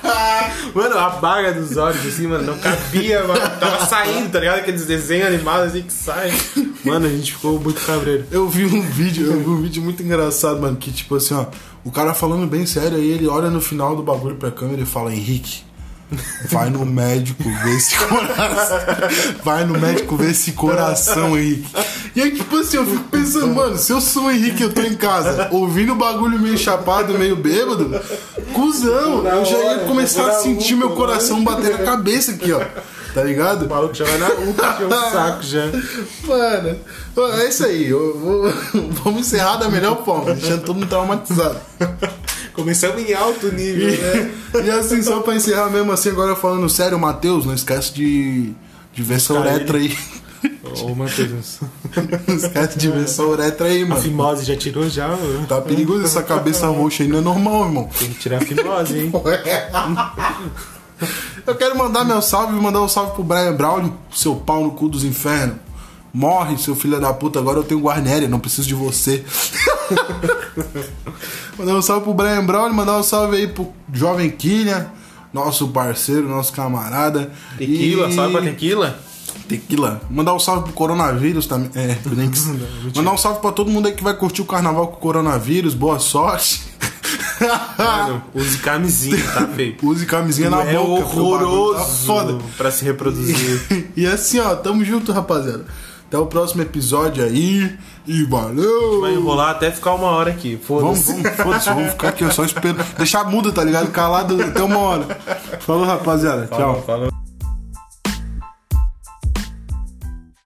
Speaker 3: Mano, a baga dos olhos, assim, mano, não cabia, mano. Tava saindo, tá ligado? Aqueles desenhos animados assim que saem. Mano, a gente ficou muito cabreiro.
Speaker 2: Eu vi um vídeo, eu vi um vídeo muito engraçado, mano, que tipo assim, ó, o cara falando bem sério, aí ele olha no final do bagulho pra câmera e fala, Henrique, vai no médico ver esse (laughs) coração. Vai no médico ver esse coração, Henrique. E aí, tipo assim, eu fico pensando, mano, se eu sou o Henrique, eu tô em casa, ouvindo o bagulho meio chapado, meio bêbado, cuzão, eu já ia começar a sentir meu coração bater na cabeça aqui, ó. Tá ligado?
Speaker 3: O maluco já vai na UPA, um (laughs) saco já.
Speaker 2: Mano, é isso aí. Vou- (laughs) vamos encerrar da melhor forma, deixando todo mundo traumatizado.
Speaker 3: Começamos em alto nível, né? (laughs)
Speaker 2: E assim, só pra encerrar mesmo assim, agora falando sério, Matheus, não esquece de, de ver essa uretra aí.
Speaker 3: Ô, Matheus,
Speaker 2: Não esquece de ver essa uretra aí,
Speaker 3: a
Speaker 2: mano.
Speaker 3: fimose já tirou já? ô?
Speaker 2: Tá perigoso essa cabeça roxa aí, não é normal, irmão.
Speaker 3: Tem que tirar a fimose, hein? (laughs)
Speaker 2: Eu quero mandar meu salve, mandar um salve pro Brian Brown, seu pau no cu dos infernos. Morre, seu filho da puta, agora eu tenho Guarnéria, não preciso de você. (laughs) mandar um salve pro Brian Brown, mandar um salve aí pro Jovem Killian, nosso parceiro, nosso camarada.
Speaker 3: Tequila,
Speaker 2: E-
Speaker 3: sabe pra tequila?
Speaker 2: Tequila. Mandar um salve pro coronavírus também. É, (laughs) Brinks. Mandar um salve pra todo mundo aí que vai curtir o carnaval com o coronavírus. Boa sorte.
Speaker 3: Mano, use camisinha, tá (laughs) feio?
Speaker 2: Use camisinha na
Speaker 3: é
Speaker 2: boca. bagulho
Speaker 3: horroroso
Speaker 2: Tá foda.
Speaker 3: pra se reproduzir.
Speaker 2: E (laughs) assim, ó, tamo junto, rapaziada. Até o próximo episódio aí. E valeu!
Speaker 3: Vai enrolar até ficar uma hora aqui.
Speaker 2: Vamos,
Speaker 3: Foda-se.
Speaker 2: vamos, foda-se, vamos ficar aqui ó, só esperando. Deixar mudo, tá ligado? Calado até uma hora. Falou, rapaziada. Tchau.
Speaker 3: Falou, falou.